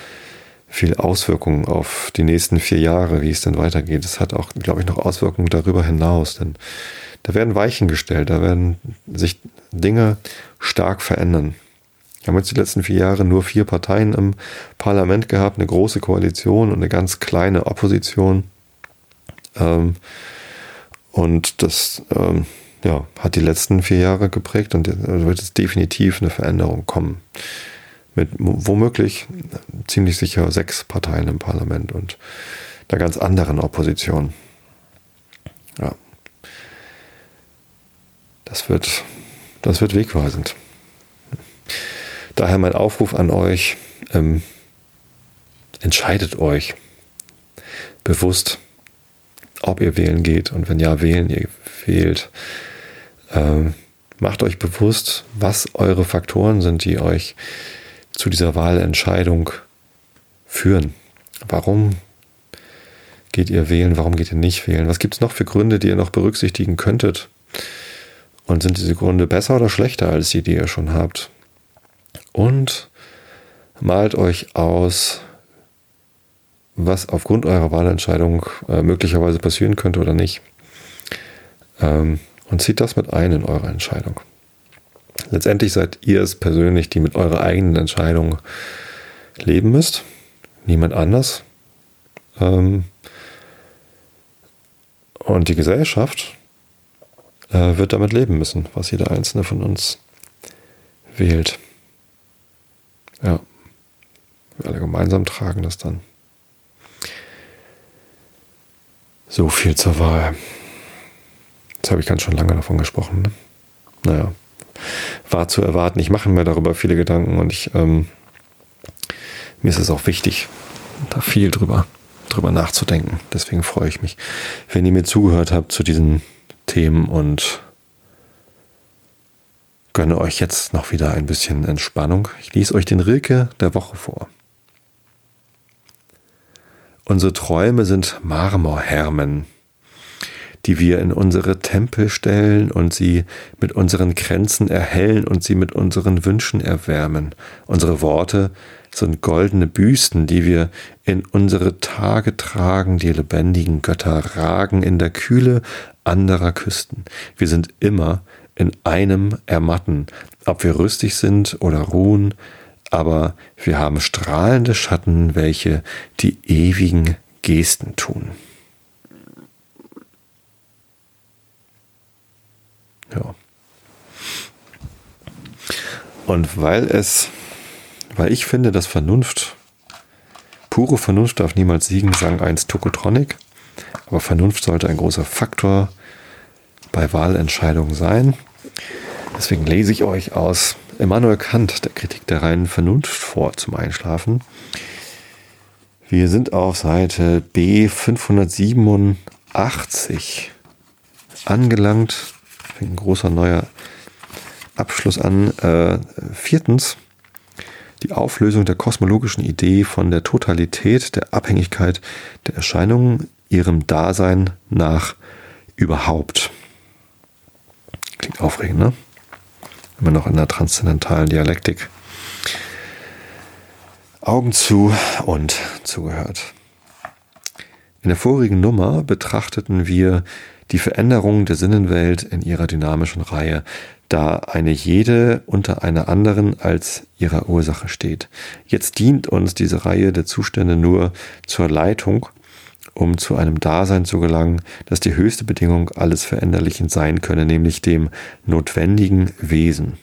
viel Auswirkungen auf die nächsten vier Jahre, wie es denn weitergeht. Es hat auch, glaube ich, noch Auswirkungen darüber hinaus, denn da werden Weichen gestellt, da werden sich Dinge stark verändern. Wir haben jetzt die letzten vier Jahre nur vier Parteien im Parlament gehabt, eine große Koalition und eine ganz kleine Opposition. Ähm, und das ähm, ja, hat die letzten vier Jahre geprägt und wird es definitiv eine Veränderung kommen. Mit womöglich ziemlich sicher sechs Parteien im Parlament und einer ganz anderen Opposition. Ja. Das wird, das wird wegweisend. Daher mein Aufruf an euch, ähm, entscheidet euch bewusst, ob ihr wählen geht und wenn ja, wählen ihr wählt. Ähm, macht euch bewusst, was eure Faktoren sind, die euch zu dieser Wahlentscheidung führen. Warum geht ihr wählen? Warum geht ihr nicht wählen? Was gibt es noch für Gründe, die ihr noch berücksichtigen könntet? Und sind diese Gründe besser oder schlechter als die, die ihr schon habt? Und malt euch aus, was aufgrund eurer Wahlentscheidung äh, möglicherweise passieren könnte oder nicht. Ähm, und zieht das mit ein in eure Entscheidung. Letztendlich seid ihr es persönlich, die mit eurer eigenen Entscheidung leben müsst. Niemand anders. Ähm, und die Gesellschaft äh, wird damit leben müssen, was jeder einzelne von uns wählt. Ja. Wir alle gemeinsam tragen das dann. So viel zur Wahl. Jetzt habe ich ganz schon lange davon gesprochen. Ne? Naja, war zu erwarten. Ich mache mir darüber viele Gedanken und ich, ähm, mir ist es auch wichtig, da viel drüber, drüber nachzudenken. Deswegen freue ich mich, wenn ihr mir zugehört habt zu diesen Themen und gönne euch jetzt noch wieder ein bisschen Entspannung. Ich lese euch den Rilke der Woche vor. Unsere Träume sind Marmorhermen, die wir in unsere Tempel stellen und sie mit unseren Kränzen erhellen und sie mit unseren Wünschen erwärmen. Unsere Worte sind goldene Büsten, die wir in unsere Tage tragen, die lebendigen Götter ragen in der Kühle anderer Küsten. Wir sind immer in einem ermatten, ob wir rüstig sind oder ruhen, aber wir haben strahlende Schatten, welche die ewigen Gesten tun. Ja. Und weil es, weil ich finde, dass Vernunft, pure Vernunft darf niemals siegen, sang eins Tokotronic, aber Vernunft sollte ein großer Faktor bei Wahlentscheidungen sein. Deswegen lese ich euch aus Immanuel Kant, der Kritik der reinen Vernunft vor zum Einschlafen. Wir sind auf Seite B 587 angelangt fängt ein großer neuer Abschluss an. Äh, viertens, die Auflösung der kosmologischen Idee von der Totalität der Abhängigkeit der Erscheinungen ihrem Dasein nach überhaupt. Klingt aufregend, ne? Immer noch in der transzendentalen Dialektik. Augen zu und zugehört. In der vorigen Nummer betrachteten wir die Veränderung der Sinnenwelt in ihrer dynamischen Reihe, da eine jede unter einer anderen als ihrer Ursache steht. Jetzt dient uns diese Reihe der Zustände nur zur Leitung, um zu einem Dasein zu gelangen, das die höchste Bedingung alles Veränderlichen sein könne, nämlich dem notwendigen Wesen.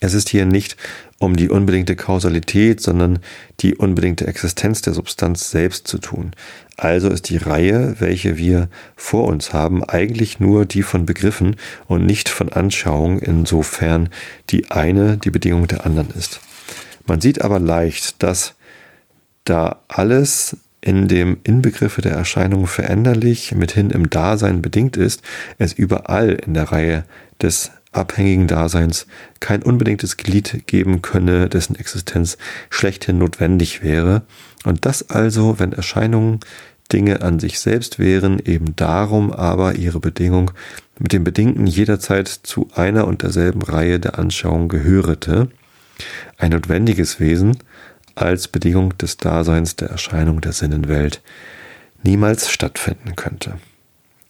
Es ist hier nicht um die unbedingte Kausalität, sondern die unbedingte Existenz der Substanz selbst zu tun. Also ist die Reihe, welche wir vor uns haben, eigentlich nur die von Begriffen und nicht von Anschauung, insofern die eine die Bedingung der anderen ist. Man sieht aber leicht, dass da alles in dem Inbegriffe der Erscheinung veränderlich mithin im Dasein bedingt ist, es überall in der Reihe des abhängigen Daseins kein unbedingtes Glied geben könne, dessen Existenz schlechthin notwendig wäre, und dass also, wenn Erscheinungen Dinge an sich selbst wären, eben darum aber ihre Bedingung mit dem Bedingten jederzeit zu einer und derselben Reihe der Anschauung gehörete, ein notwendiges Wesen als Bedingung des Daseins der Erscheinung der Sinnenwelt niemals stattfinden könnte.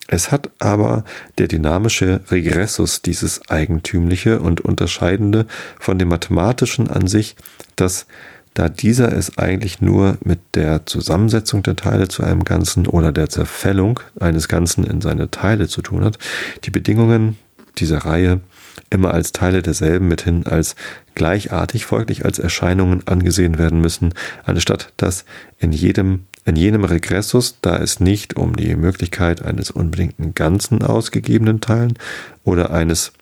Es hat aber der dynamische Regressus dieses eigentümliche und unterscheidende von dem mathematischen an sich, dass da dieser es eigentlich nur mit der Zusammensetzung der Teile zu einem Ganzen oder der Zerfällung eines Ganzen in seine Teile zu tun hat, die Bedingungen dieser Reihe immer als Teile derselben mithin als gleichartig, folglich als Erscheinungen angesehen werden müssen, anstatt dass in jedem in jenem Regressus, da es nicht um die Möglichkeit eines unbedingten Ganzen ausgegebenen Teilen oder eines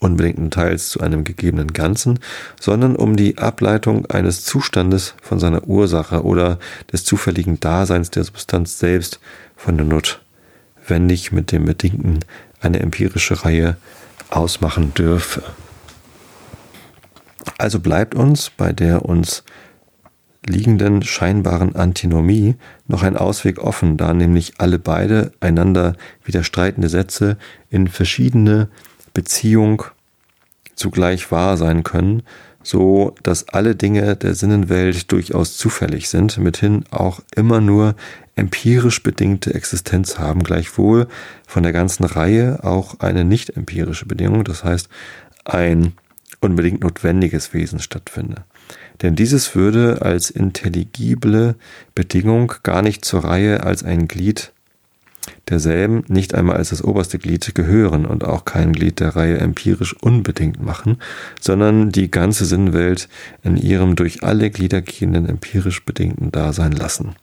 unbedingten Teils zu einem gegebenen Ganzen, sondern um die Ableitung eines Zustandes von seiner Ursache oder des zufälligen Daseins der Substanz selbst von der notwendig mit dem Bedingten eine empirische Reihe ausmachen dürfe. Also bleibt uns bei der uns liegenden scheinbaren Antinomie noch ein Ausweg offen, da nämlich alle beide einander widerstreitende Sätze in verschiedene Beziehung zugleich wahr sein können, so dass alle Dinge der Sinnenwelt durchaus zufällig sind, mithin auch immer nur empirisch bedingte Existenz haben, gleichwohl von der ganzen Reihe auch eine nicht empirische Bedingung, das heißt ein unbedingt notwendiges Wesen stattfinde. Denn dieses würde als intelligible Bedingung gar nicht zur Reihe als ein Glied derselben, nicht einmal als das oberste Glied gehören und auch kein Glied der Reihe empirisch unbedingt machen, sondern die ganze Sinnwelt in ihrem durch alle Glieder gehenden empirisch bedingten Dasein lassen.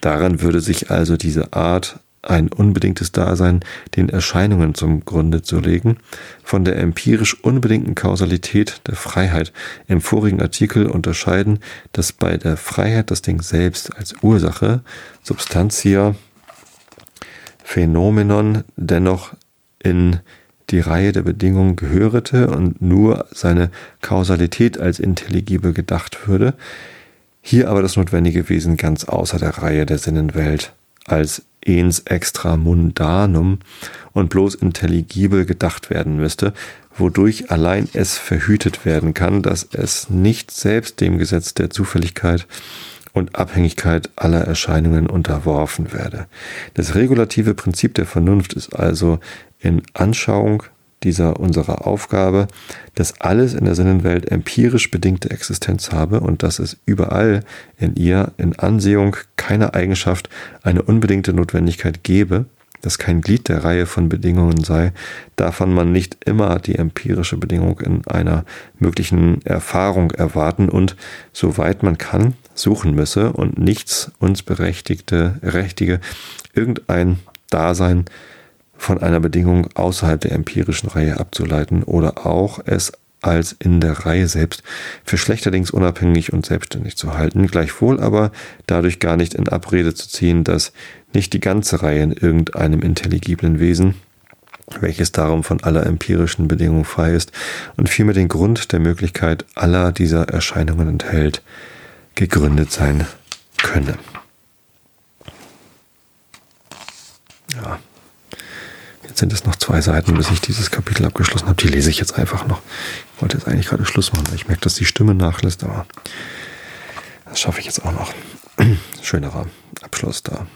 Daran würde sich also diese Art ein unbedingtes Dasein den Erscheinungen zum Grunde zu legen, von der empirisch unbedingten Kausalität der Freiheit im vorigen Artikel unterscheiden, dass bei der Freiheit das Ding selbst als Ursache, Substantia, Phänomenon dennoch in die Reihe der Bedingungen gehörete und nur seine Kausalität als intelligibel gedacht würde, hier aber das notwendige Wesen ganz außer der Reihe der Sinnenwelt als ens extra mundanum und bloß intelligibel gedacht werden müsste, wodurch allein es verhütet werden kann, dass es nicht selbst dem Gesetz der Zufälligkeit und Abhängigkeit aller Erscheinungen unterworfen werde. Das regulative Prinzip der Vernunft ist also in Anschauung dieser unserer Aufgabe, dass alles in der Sinnenwelt empirisch bedingte Existenz habe und dass es überall in ihr in Ansehung keiner Eigenschaft eine unbedingte Notwendigkeit gebe, dass kein Glied der Reihe von Bedingungen sei, davon man nicht immer die empirische Bedingung in einer möglichen Erfahrung erwarten und, soweit man kann, suchen müsse und nichts uns berechtigte, rechtige, irgendein Dasein von einer Bedingung außerhalb der empirischen Reihe abzuleiten oder auch es als in der Reihe selbst für schlechterdings unabhängig und selbstständig zu halten, gleichwohl aber dadurch gar nicht in Abrede zu ziehen, dass nicht die ganze Reihe in irgendeinem intelligiblen Wesen, welches darum von aller empirischen Bedingung frei ist und vielmehr den Grund der Möglichkeit aller dieser Erscheinungen enthält, gegründet sein könne. Ja, Jetzt sind es noch zwei Seiten, bis ich dieses Kapitel abgeschlossen habe. Die lese ich jetzt einfach noch. Ich wollte jetzt eigentlich gerade Schluss machen, weil ich merke, dass die Stimme nachlässt, aber das schaffe ich jetzt auch noch. *clears throat* Schönerer Abschluss da.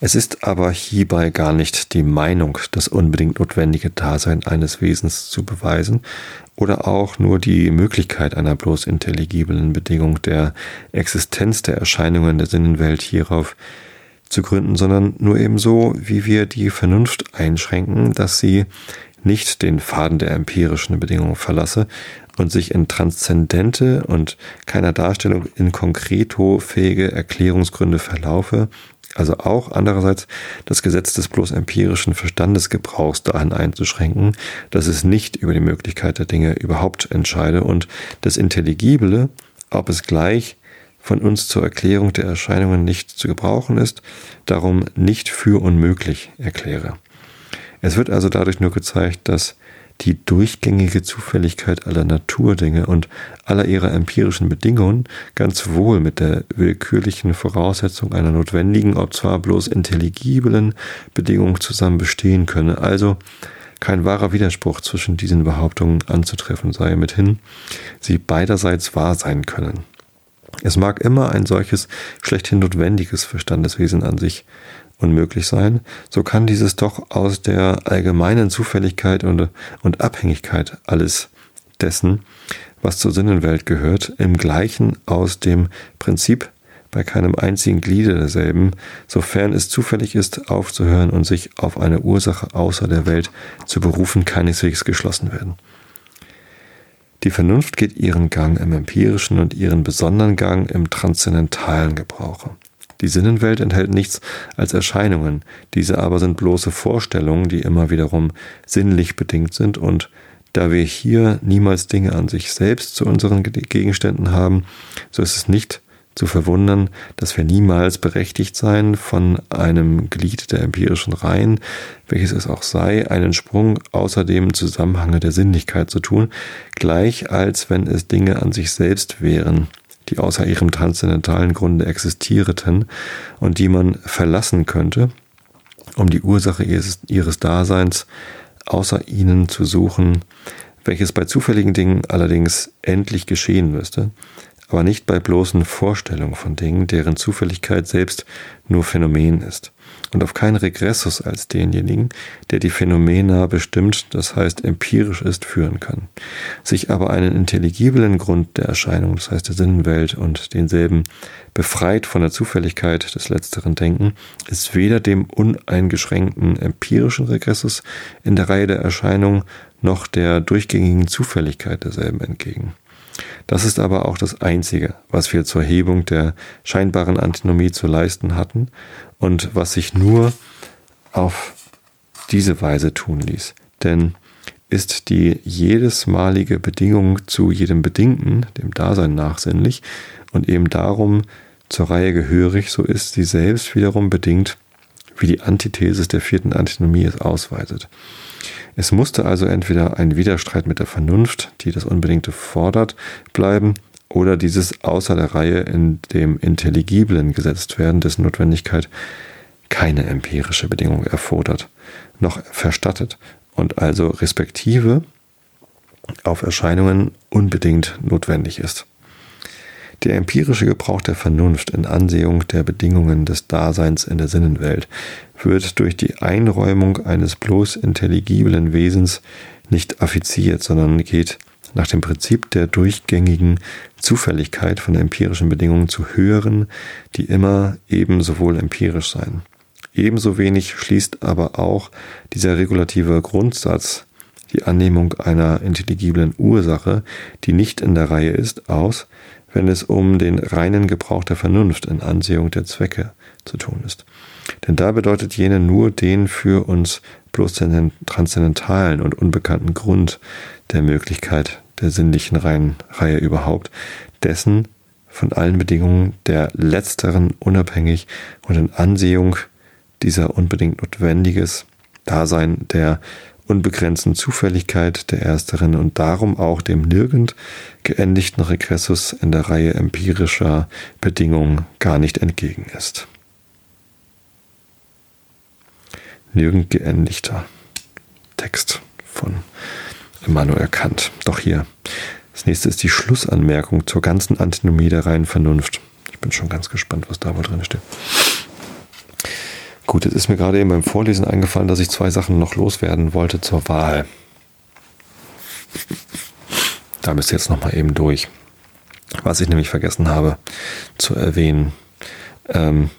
Es ist aber hierbei gar nicht die Meinung, das unbedingt notwendige Dasein eines Wesens zu beweisen oder auch nur die Möglichkeit einer bloß intelligiblen Bedingung der Existenz der Erscheinungen der Sinnenwelt hierauf zu gründen, sondern nur ebenso, wie wir die Vernunft einschränken, dass sie nicht den Faden der empirischen Bedingungen verlasse und sich in transzendente und keiner Darstellung in konkreto fähige Erklärungsgründe verlaufe, also auch andererseits das Gesetz des bloß empirischen Verstandesgebrauchs dahin einzuschränken, dass es nicht über die Möglichkeit der Dinge überhaupt entscheide und das Intelligible, ob es gleich von uns zur Erklärung der Erscheinungen nicht zu gebrauchen ist, darum nicht für unmöglich erkläre. Es wird also dadurch nur gezeigt, dass die durchgängige Zufälligkeit aller Naturdinge und aller ihrer empirischen Bedingungen ganz wohl mit der willkürlichen Voraussetzung einer notwendigen, ob zwar bloß intelligiblen Bedingung zusammen bestehen könne. Also kein wahrer Widerspruch zwischen diesen Behauptungen anzutreffen sei, mithin sie beiderseits wahr sein können. Es mag immer ein solches schlechthin notwendiges Verstandeswesen an sich unmöglich sein, so kann dieses doch aus der allgemeinen Zufälligkeit und, und Abhängigkeit alles dessen, was zur Sinnenwelt gehört, im gleichen aus dem Prinzip bei keinem einzigen Gliede derselben, sofern es zufällig ist, aufzuhören und sich auf eine Ursache außer der Welt zu berufen, keineswegs geschlossen werden. Die Vernunft geht ihren Gang im empirischen und ihren besonderen Gang im transzendentalen Gebrauche. Die Sinnenwelt enthält nichts als Erscheinungen, diese aber sind bloße Vorstellungen, die immer wiederum sinnlich bedingt sind. Und da wir hier niemals Dinge an sich selbst zu unseren Gegenständen haben, so ist es nicht zu verwundern, dass wir niemals berechtigt seien, von einem Glied der empirischen Reihen, welches es auch sei, einen Sprung außer dem Zusammenhange der Sinnlichkeit zu tun, gleich als wenn es Dinge an sich selbst wären, die außer ihrem transzendentalen Grunde existierten und die man verlassen könnte, um die Ursache ihres, ihres Daseins außer ihnen zu suchen, welches bei zufälligen Dingen allerdings endlich geschehen müsste, aber nicht bei bloßen Vorstellungen von Dingen, deren Zufälligkeit selbst nur Phänomen ist und auf keinen Regressus als denjenigen, der die Phänomena bestimmt, das heißt empirisch ist, führen kann, sich aber einen intelligiblen Grund der Erscheinung, das heißt der Sinnenwelt und denselben befreit von der Zufälligkeit des letzteren Denken, ist weder dem uneingeschränkten empirischen Regressus in der Reihe der Erscheinung noch der durchgängigen Zufälligkeit derselben entgegen. Das ist aber auch das Einzige, was wir zur Hebung der scheinbaren Antinomie zu leisten hatten und was sich nur auf diese Weise tun ließ. Denn ist die jedesmalige Bedingung zu jedem Bedingten, dem Dasein nachsinnlich und eben darum zur Reihe gehörig, so ist sie selbst wiederum bedingt, wie die Antithesis der vierten Antinomie es ausweitet. Es musste also entweder ein Widerstreit mit der Vernunft, die das Unbedingte fordert, bleiben, oder dieses außer der Reihe in dem Intelligiblen gesetzt werden, dessen Notwendigkeit keine empirische Bedingung erfordert, noch verstattet und also respektive auf Erscheinungen unbedingt notwendig ist. Der empirische Gebrauch der Vernunft in Ansehung der Bedingungen des Daseins in der Sinnenwelt wird durch die Einräumung eines bloß intelligiblen Wesens nicht affiziert, sondern geht nach dem Prinzip der durchgängigen Zufälligkeit von empirischen Bedingungen zu höheren, die immer eben sowohl empirisch seien. Ebenso wenig schließt aber auch dieser regulative Grundsatz die Annehmung einer intelligiblen Ursache, die nicht in der Reihe ist, aus, wenn es um den reinen Gebrauch der Vernunft in Ansehung der Zwecke zu tun ist. Denn da bedeutet jene nur den für uns bloß transzendentalen und unbekannten Grund der Möglichkeit der sinnlichen Reihe überhaupt, dessen von allen Bedingungen der letzteren unabhängig und in Ansehung dieser unbedingt notwendiges Dasein der unbegrenzten Zufälligkeit der ersteren und darum auch dem nirgend geendigten Regressus in der Reihe empirischer Bedingungen gar nicht entgegen ist. Nirgend geendigter Text von Immanuel Kant. Doch hier. Das nächste ist die Schlussanmerkung zur ganzen Antinomie der reinen Vernunft. Ich bin schon ganz gespannt, was da wohl drin steht. Gut, jetzt ist mir gerade eben beim Vorlesen eingefallen, dass ich zwei Sachen noch loswerden wollte zur Wahl. Da müsst ihr jetzt nochmal eben durch. Was ich nämlich vergessen habe zu erwähnen. Ähm,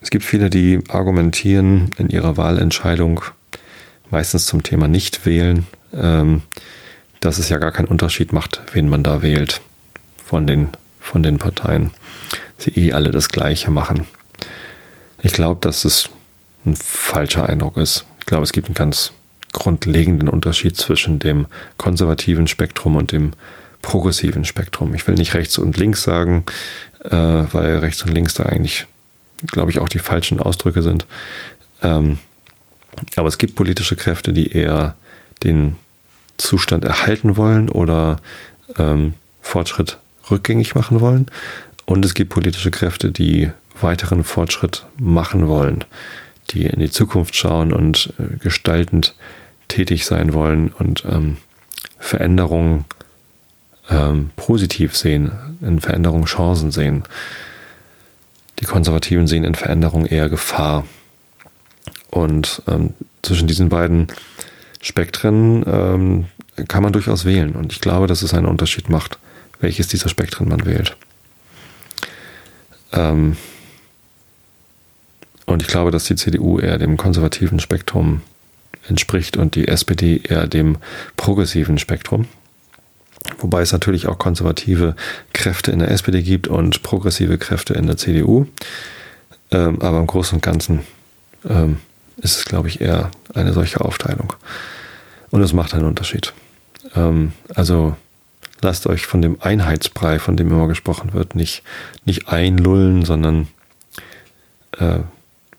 es gibt viele, die argumentieren in ihrer Wahlentscheidung, meistens zum Thema Nicht-Wählen, ähm, dass es ja gar keinen Unterschied macht, wen man da wählt von den, von den Parteien. Sie eh alle das Gleiche machen. Ich glaube, dass es ein falscher Eindruck ist. Ich glaube, es gibt einen ganz grundlegenden Unterschied zwischen dem konservativen Spektrum und dem progressiven Spektrum. Ich will nicht rechts und links sagen, äh, weil rechts und links da eigentlich, glaube ich, auch die falschen Ausdrücke sind. Ähm, aber es gibt politische Kräfte, die eher den Zustand erhalten wollen oder ähm, Fortschritt rückgängig machen wollen. Und es gibt politische Kräfte, die weiteren Fortschritt machen wollen, die in die Zukunft schauen und äh, gestaltend tätig sein wollen und ähm, Veränderungen ähm, positiv sehen, in Veränderungen Chancen sehen. Die Konservativen sehen in Veränderung eher Gefahr. Und ähm, zwischen diesen beiden Spektren ähm, kann man durchaus wählen. Und ich glaube, dass es einen Unterschied macht, welches dieser Spektren man wählt. Ähm, und ich glaube, dass die CDU eher dem konservativen Spektrum entspricht und die SPD eher dem progressiven Spektrum. Wobei es natürlich auch konservative Kräfte in der SPD gibt und progressive Kräfte in der CDU. Ähm, aber im Großen und Ganzen ähm, ist es, glaube ich, eher eine solche Aufteilung. Und es macht einen Unterschied. Ähm, also lasst euch von dem Einheitsbrei, von dem immer gesprochen wird, nicht, nicht einlullen, sondern äh,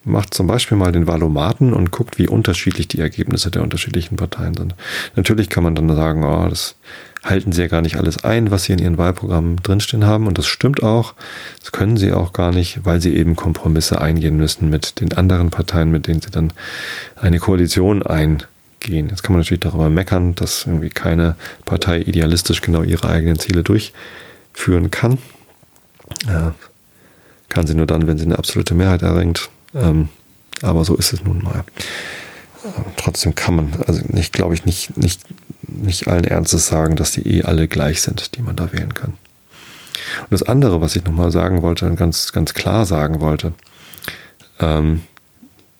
macht zum Beispiel mal den Valomaten und guckt, wie unterschiedlich die Ergebnisse der unterschiedlichen Parteien sind. Natürlich kann man dann sagen, oh, das halten sie ja gar nicht alles ein, was sie in ihren Wahlprogrammen drinstehen haben. Und das stimmt auch. Das können sie auch gar nicht, weil sie eben Kompromisse eingehen müssen mit den anderen Parteien, mit denen sie dann eine Koalition eingehen. Jetzt kann man natürlich darüber meckern, dass irgendwie keine Partei idealistisch genau ihre eigenen Ziele durchführen kann. Ja, kann sie nur dann, wenn sie eine absolute Mehrheit erringt. Ähm, aber so ist es nun mal. Trotzdem kann man, also nicht, glaube ich, nicht, nicht, nicht allen Ernstes sagen, dass die eh alle gleich sind, die man da wählen kann. Und das andere, was ich nochmal sagen wollte, ganz, ganz klar sagen wollte, ähm,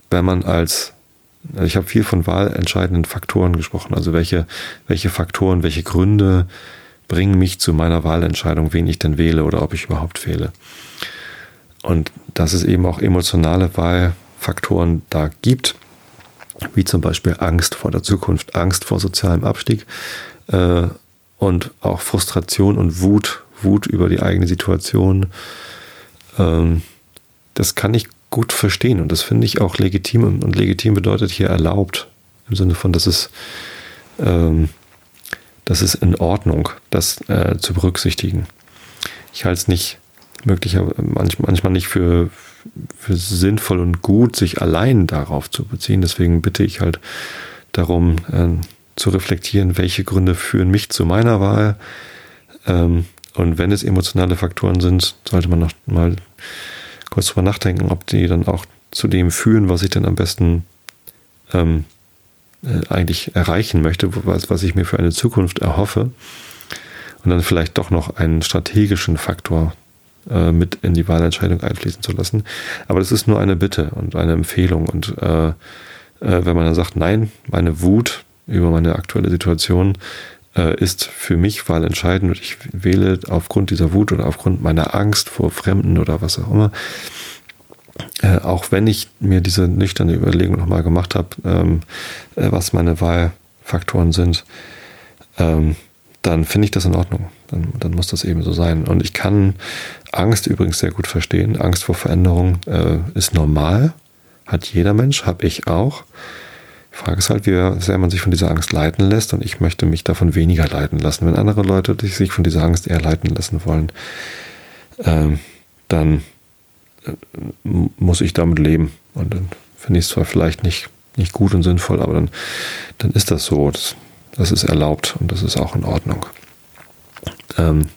wenn man als, also ich habe viel von wahlentscheidenden Faktoren gesprochen, also welche, welche Faktoren, welche Gründe bringen mich zu meiner Wahlentscheidung, wen ich denn wähle oder ob ich überhaupt wähle. Und dass es eben auch emotionale Wahlfaktoren da gibt, wie zum Beispiel Angst vor der Zukunft, Angst vor sozialem Abstieg äh, und auch Frustration und Wut, Wut über die eigene Situation. Ähm, das kann ich gut verstehen und das finde ich auch legitim und legitim bedeutet hier erlaubt im Sinne von, dass es ähm, das ist in Ordnung, das äh, zu berücksichtigen. Ich halte es nicht möglicherweise manchmal nicht für, für sinnvoll und gut, sich allein darauf zu beziehen. Deswegen bitte ich halt darum, äh, zu reflektieren, welche Gründe führen mich zu meiner Wahl. Ähm, und wenn es emotionale Faktoren sind, sollte man noch mal kurz drüber nachdenken, ob die dann auch zu dem führen, was ich denn am besten ähm, äh, eigentlich erreichen möchte, was, was ich mir für eine Zukunft erhoffe. Und dann vielleicht doch noch einen strategischen Faktor äh, mit in die Wahlentscheidung einfließen zu lassen. Aber das ist nur eine Bitte und eine Empfehlung. Und äh, äh, wenn man dann sagt, nein, meine Wut über meine aktuelle Situation äh, ist für mich wahlentscheidend und ich wähle aufgrund dieser Wut oder aufgrund meiner Angst vor Fremden oder was auch immer, äh, auch wenn ich mir diese nüchterne Überlegung nochmal gemacht habe, ähm, äh, was meine Wahlfaktoren sind, ähm, dann finde ich das in Ordnung. Dann, dann, muss das eben so sein. Und ich kann Angst übrigens sehr gut verstehen. Angst vor Veränderung äh, ist normal. Hat jeder Mensch, habe ich auch. Die Frage ist halt, wie sehr man sich von dieser Angst leiten lässt. Und ich möchte mich davon weniger leiten lassen. Wenn andere Leute sich von dieser Angst eher leiten lassen wollen, äh, dann äh, muss ich damit leben. Und dann finde ich es zwar vielleicht nicht, nicht gut und sinnvoll, aber dann, dann ist das so. Das, das ist erlaubt und das ist auch in Ordnung. Ähm,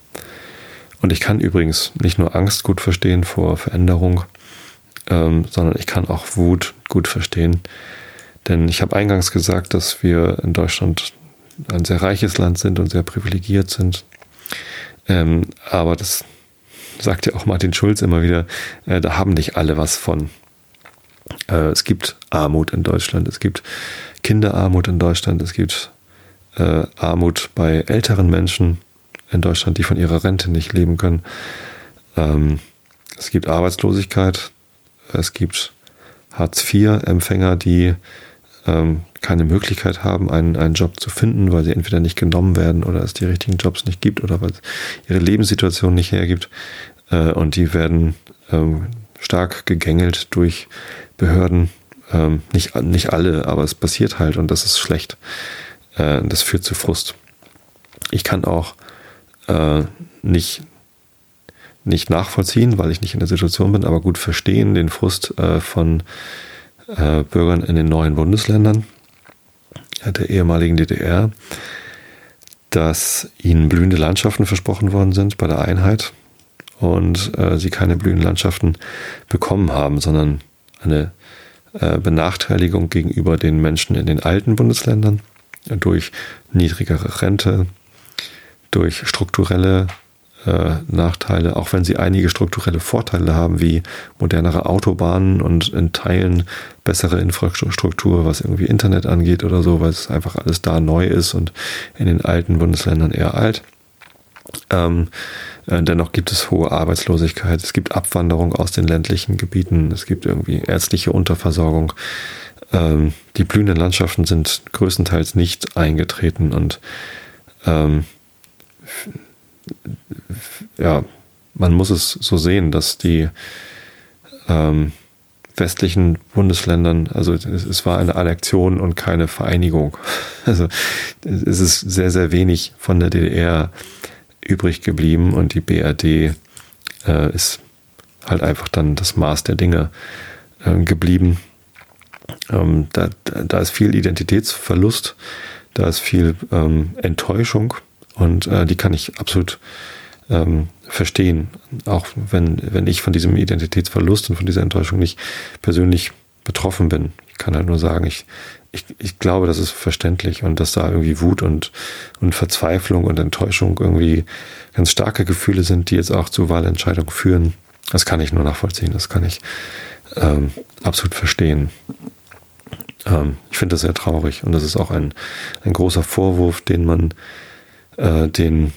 und ich kann übrigens nicht nur Angst gut verstehen vor Veränderung, ähm, sondern ich kann auch Wut gut verstehen. Denn ich habe eingangs gesagt, dass wir in Deutschland ein sehr reiches Land sind und sehr privilegiert sind. Ähm, aber das sagt ja auch Martin Schulz immer wieder, äh, da haben nicht alle was von. Äh, es gibt Armut in Deutschland, es gibt Kinderarmut in Deutschland, es gibt äh, Armut bei älteren Menschen in Deutschland, die von ihrer Rente nicht leben können. Ähm, es gibt Arbeitslosigkeit, es gibt Hartz-IV-Empfänger, die ähm, keine Möglichkeit haben, einen, einen Job zu finden, weil sie entweder nicht genommen werden oder es die richtigen Jobs nicht gibt oder weil ihre Lebenssituation nicht hergibt. Äh, und die werden ähm, stark gegängelt durch Behörden. Ähm, nicht, nicht alle, aber es passiert halt und das ist schlecht. Äh, das führt zu Frust. Ich kann auch äh, nicht, nicht nachvollziehen, weil ich nicht in der Situation bin, aber gut verstehen den Frust äh, von äh, Bürgern in den neuen Bundesländern der ehemaligen DDR, dass ihnen blühende Landschaften versprochen worden sind bei der Einheit und äh, sie keine blühenden Landschaften bekommen haben, sondern eine äh, Benachteiligung gegenüber den Menschen in den alten Bundesländern durch niedrigere Rente, durch strukturelle äh, Nachteile, auch wenn sie einige strukturelle Vorteile haben, wie modernere Autobahnen und in Teilen bessere Infrastruktur, was irgendwie Internet angeht oder so, weil es einfach alles da neu ist und in den alten Bundesländern eher alt. Ähm, äh, dennoch gibt es hohe Arbeitslosigkeit, es gibt Abwanderung aus den ländlichen Gebieten, es gibt irgendwie ärztliche Unterversorgung. Ähm, die blühenden Landschaften sind größtenteils nicht eingetreten und ähm, ja, man muss es so sehen, dass die ähm, westlichen Bundesländern, also es, es, war eine Annexion und keine Vereinigung. *laughs* Also es ist sehr, sehr wenig von der DDR übrig geblieben und die BRD äh, ist halt einfach dann das Maß der Dinge äh, geblieben. Ähm, da, da ist viel Identitätsverlust, da ist viel ähm, Enttäuschung und äh, die kann ich absolut ähm, verstehen, auch wenn, wenn ich von diesem Identitätsverlust und von dieser Enttäuschung nicht persönlich betroffen bin. Ich kann halt nur sagen, ich, ich, ich glaube, das ist verständlich und dass da irgendwie Wut und, und Verzweiflung und Enttäuschung irgendwie ganz starke Gefühle sind, die jetzt auch zu Wahlentscheidungen führen. Das kann ich nur nachvollziehen, das kann ich ähm, absolut verstehen. Ähm, ich finde das sehr traurig und das ist auch ein, ein großer Vorwurf, den man äh, den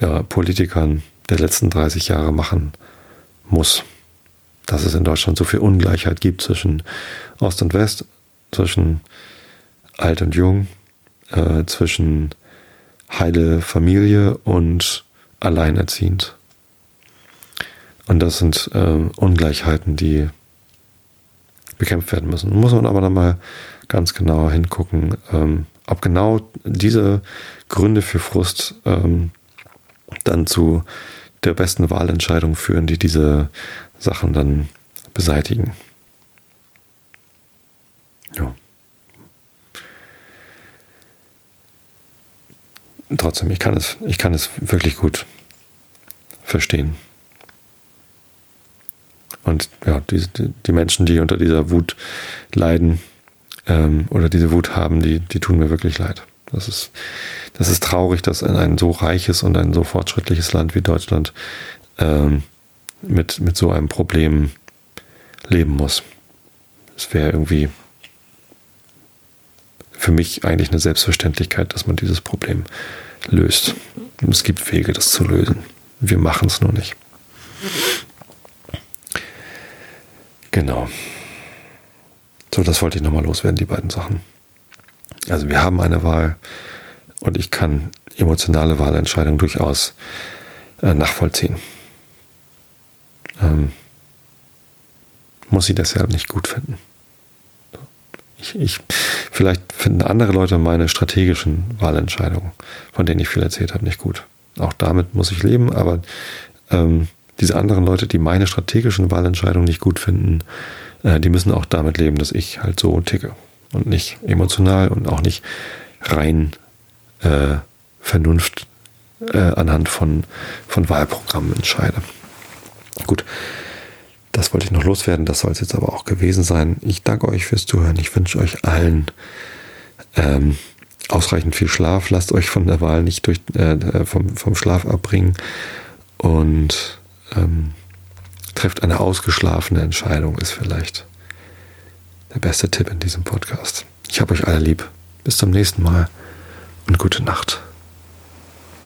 ja, Politikern der letzten 30 Jahre machen muss. Dass es in Deutschland so viel Ungleichheit gibt zwischen Ost und West, zwischen alt und jung, äh, zwischen heile Familie und alleinerziehend. Und das sind äh, Ungleichheiten, die bekämpft werden müssen. Muss man aber dann mal ganz genau hingucken, ähm, ob genau diese Gründe für Frust ähm, dann zu der besten Wahlentscheidung führen, die diese Sachen dann beseitigen. Ja. Trotzdem, ich kann es, ich kann es wirklich gut verstehen. Und ja, die, die Menschen, die unter dieser Wut leiden ähm, oder diese Wut haben, die, die tun mir wirklich leid. Das ist, das ist traurig, dass in ein so reiches und ein so fortschrittliches Land wie Deutschland ähm, mit, mit so einem Problem leben muss. Es wäre irgendwie für mich eigentlich eine Selbstverständlichkeit, dass man dieses Problem löst. Es gibt Wege, das zu lösen. Wir machen es nur nicht. Genau. So, das wollte ich nochmal loswerden, die beiden Sachen. Also wir haben eine Wahl und ich kann emotionale Wahlentscheidungen durchaus äh, nachvollziehen. Ähm, muss sie deshalb nicht gut finden. Ich, ich, vielleicht finden andere Leute meine strategischen Wahlentscheidungen, von denen ich viel erzählt habe, nicht gut. Auch damit muss ich leben, aber ähm, diese anderen Leute, die meine strategischen Wahlentscheidungen nicht gut finden, äh, die müssen auch damit leben, dass ich halt so ticke und nicht emotional und auch nicht rein äh, Vernunft äh, anhand von, von Wahlprogrammen entscheide. Gut, das wollte ich noch loswerden, das soll es jetzt aber auch gewesen sein. Ich danke euch fürs Zuhören. Ich wünsche euch allen ähm, ausreichend viel Schlaf. Lasst euch von der Wahl nicht durch, äh, vom, vom Schlaf abbringen und ähm, trefft eine ausgeschlafene Entscheidung, ist vielleicht der beste Tipp in diesem Podcast. Ich habe euch alle lieb. Bis zum nächsten Mal und gute Nacht.